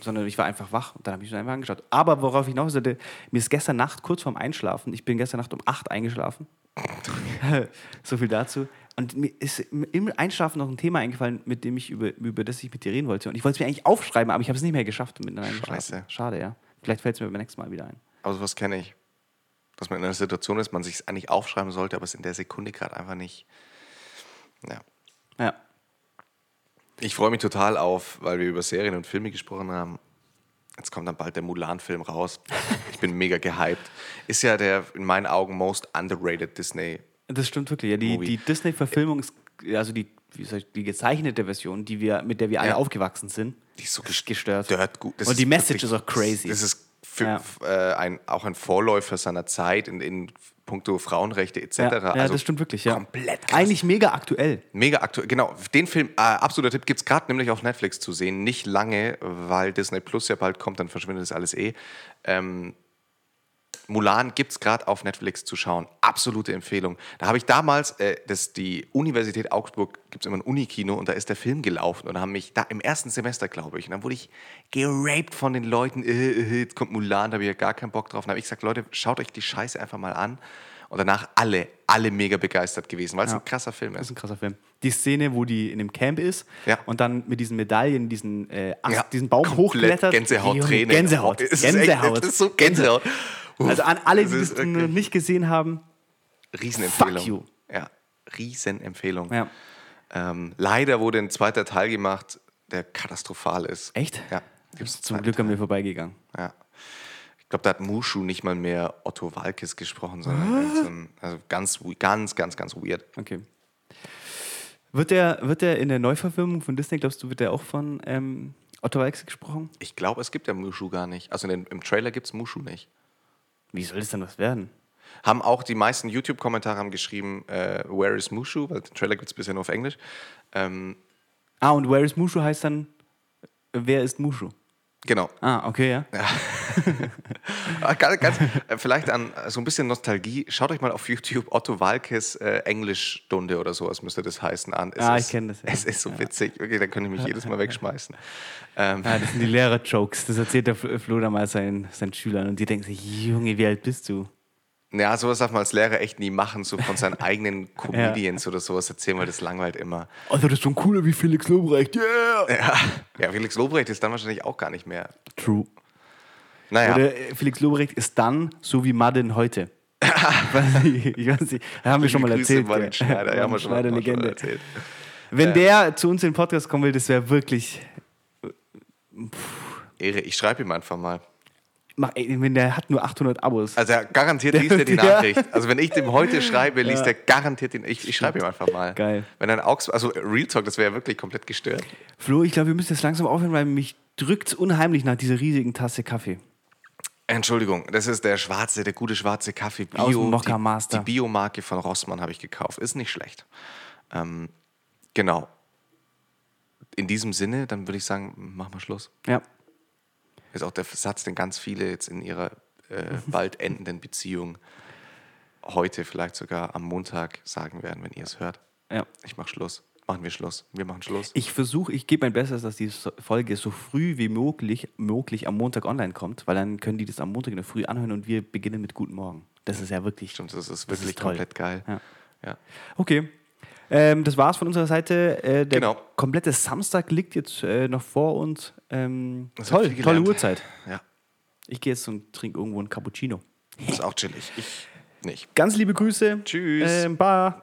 S2: sondern ich war einfach wach und dann habe ich es mir einfach angeschaut. Aber worauf ich hinaus wollte, mir ist gestern Nacht kurz vorm Einschlafen, ich bin gestern Nacht um 8 eingeschlafen. (laughs) so viel dazu. Und mir ist im Einschlafen noch ein Thema eingefallen, mit dem ich über, über das ich mit dir reden wollte. Und ich wollte es mir eigentlich aufschreiben, aber ich habe es nicht mehr geschafft mit einem
S1: Scheiße.
S2: Schade, ja. Vielleicht fällt es mir beim nächsten Mal wieder ein.
S1: Aber sowas kenne ich. Dass man in einer Situation ist, man sich es eigentlich aufschreiben sollte, aber es in der Sekunde gerade einfach nicht. Ja.
S2: Ja.
S1: Ich freue mich total auf, weil wir über Serien und Filme gesprochen haben. Jetzt kommt dann bald der Mulan-Film raus. Ich bin mega gehypt. Ist ja der in meinen Augen most underrated Disney.
S2: Das stimmt wirklich. Ja, die, die Disney-Verfilmung ist, also die, ich, die gezeichnete Version, die wir, mit der wir alle
S1: Ja.
S2: aufgewachsen sind,
S1: Die ist so
S2: ist gestört.
S1: gut.
S2: Und die Message
S1: wirklich-
S2: ist auch crazy.
S1: Das ist für,
S2: Ja.
S1: äh, ein, auch ein Vorläufer seiner Zeit in, in puncto Frauenrechte etc.
S2: ja, ja
S1: also
S2: das stimmt wirklich. Ja.
S1: Komplett krass.
S2: Eigentlich mega aktuell.
S1: Mega aktuell, genau. Den Film, äh, absoluter Tipp, gibt es gerade nämlich auf Netflix zu sehen. Nicht lange, weil Disney Plus ja bald kommt, dann verschwindet das alles eh. Ähm, Mulan gibt es gerade auf Netflix zu schauen. Absolute Empfehlung. Da habe ich damals, äh, das, die Universität Augsburg, gibt es immer ein Unikino und da ist der Film gelaufen und da haben mich da im ersten Semester, glaube ich, und dann wurde ich geraped von den Leuten, äh, äh, jetzt kommt Mulan, da habe ich ja gar keinen Bock drauf. Und dann habe ich gesagt, Leute, schaut euch die Scheiße einfach mal an. Und danach alle, alle mega begeistert gewesen, weil es
S2: Ja.
S1: ein krasser Film
S2: Das
S1: ist.
S2: ist ein krasser Film. Die Szene, wo die in dem Camp ist
S1: Ja.
S2: und dann mit diesen Medaillen diesen, äh, Ast,
S1: Ja,
S2: diesen Baum
S1: komplett
S2: hochklettert.
S1: Gänsehaut, Tränen.
S2: Gänsehaut.
S1: Ist echt-
S2: Gänsehaut.
S1: Es ist so Gänsehaut. Uff,
S2: Also an alle,
S1: das
S2: die
S1: ist
S2: das noch nicht gesehen haben,
S1: Riesenempfehlung.
S2: Fuck you.
S1: Ja, Riesenempfehlung.
S2: ja.
S1: Ähm, leider wurde ein zweiter Teil gemacht, der katastrophal ist.
S2: Echt?
S1: Ja. Gibt's
S2: Zum Glück an
S1: Teil.
S2: mir vorbeigegangen.
S1: Ja. Ich glaube, da hat Mushu nicht mal mehr Otto Walkes gesprochen, sondern ein, also ganz, ganz, ganz, ganz weird.
S2: Okay. Wird der, wird der in der Neuverfilmung von Disney, glaubst du, wird der auch von ähm, Otto Walkes gesprochen?
S1: Ich glaube, es gibt ja Mushu gar nicht. Also den, im Trailer gibt es Mushu nicht.
S2: Wie soll das denn was werden?
S1: Haben auch die meisten YouTube-Kommentare haben geschrieben, äh, Where is Mushu? Weil den Trailer gibt es bisher nur auf Englisch. Ähm,
S2: Ah, und Where is Mushu heißt dann, wer ist Mushu?
S1: Genau.
S2: Ah, okay, ja. (laughs)
S1: Ah, Ganz, ganz, äh, vielleicht an äh, so ein bisschen Nostalgie. Schaut euch mal auf YouTube Otto Walkes äh, Englischstunde oder sowas müsste das heißen an. Es
S2: Ah, ich
S1: ist-
S2: kenn das, ja.
S1: Es ist so witzig. Okay, da könnte ich mich jedes Mal wegschmeißen. (laughs) Ähm,
S2: Ah, das sind die Lehrer-Jokes. Das erzählt der Flo Flo damals seinen, seinen Schülern und die denken sich, Junge, wie alt bist du?
S1: Ja, sowas darf man als Lehrer echt nie machen, so von seinen (laughs) eigenen Comedians oder sowas erzählen, weil das langweilt immer.
S2: Also das ist schon cooler wie Felix Lobrecht, yeah!
S1: Ja, ja Felix Lobrecht ist dann wahrscheinlich auch gar nicht mehr.
S2: True.
S1: Naja,
S2: Oder äh, Felix Lobrecht ist dann so wie Madden heute. (laughs) ich weiß nicht, haben wir schon mal
S1: Grüße
S2: erzählt. Gell?
S1: Schneider, ja, haben wir schon mal-
S2: Schneider
S1: schon
S2: Legende.
S1: erzählt.
S2: Wenn der zu uns in den Podcast kommen will, das wäre wirklich.
S1: Ehre, ich schreibe ihm einfach mal.
S2: Wenn der hat nur 800 Abos.
S1: Also er garantiert liest er die. (laughs) Nachricht. Also wenn ich dem heute schreibe, liest
S2: Ja.
S1: er garantiert den. Ich, ich schreibe ihm einfach mal.
S2: Geil.
S1: Wenn ein Augs, also Real Talk, das wäre ja wirklich komplett gestört.
S2: Flo, ich glaube, wir müssen jetzt langsam aufhören, weil mich drückt unheimlich nach dieser riesigen Tasse Kaffee.
S1: Entschuldigung, das ist der schwarze, der gute schwarze Kaffee Bio.
S2: Aus dem Mokka
S1: die,
S2: Master.
S1: Die Biomarke von Rossmann habe ich gekauft. Ist nicht schlecht. Ähm, genau. In diesem Sinne, dann würde ich sagen, machen wir Schluss.
S2: Ja.
S1: Ist auch der Satz, den ganz viele jetzt in ihrer äh, (laughs) bald endenden Beziehung heute, vielleicht sogar am Montag sagen werden, wenn ihr es hört.
S2: ja.
S1: Ich mache Schluss. Machen wir Schluss. Wir machen Schluss.
S2: Ich versuche, ich gebe mein Bestes, dass die Folge so früh wie möglich, möglich am Montag online kommt, weil dann können die das am Montag in der Früh anhören und wir beginnen mit Guten Morgen. Das ist ja wirklich.
S1: Stimmt, das ist
S2: Das
S1: wirklich
S2: ist toll.
S1: komplett geil.
S2: Ja.
S1: Ja.
S2: Okay. Ähm, das war's von unserer Seite. Äh, der
S1: Genau.
S2: komplette Samstag liegt jetzt äh, noch vor uns. Ähm, toll, tolle. Uhrzeit.
S1: ja.
S2: Ich gehe jetzt und trinke irgendwo einen Cappuccino.
S1: Ist auch chillig. Ich nicht.
S2: Ganz liebe Grüße.
S1: Tschüss.
S2: Ähm, bye.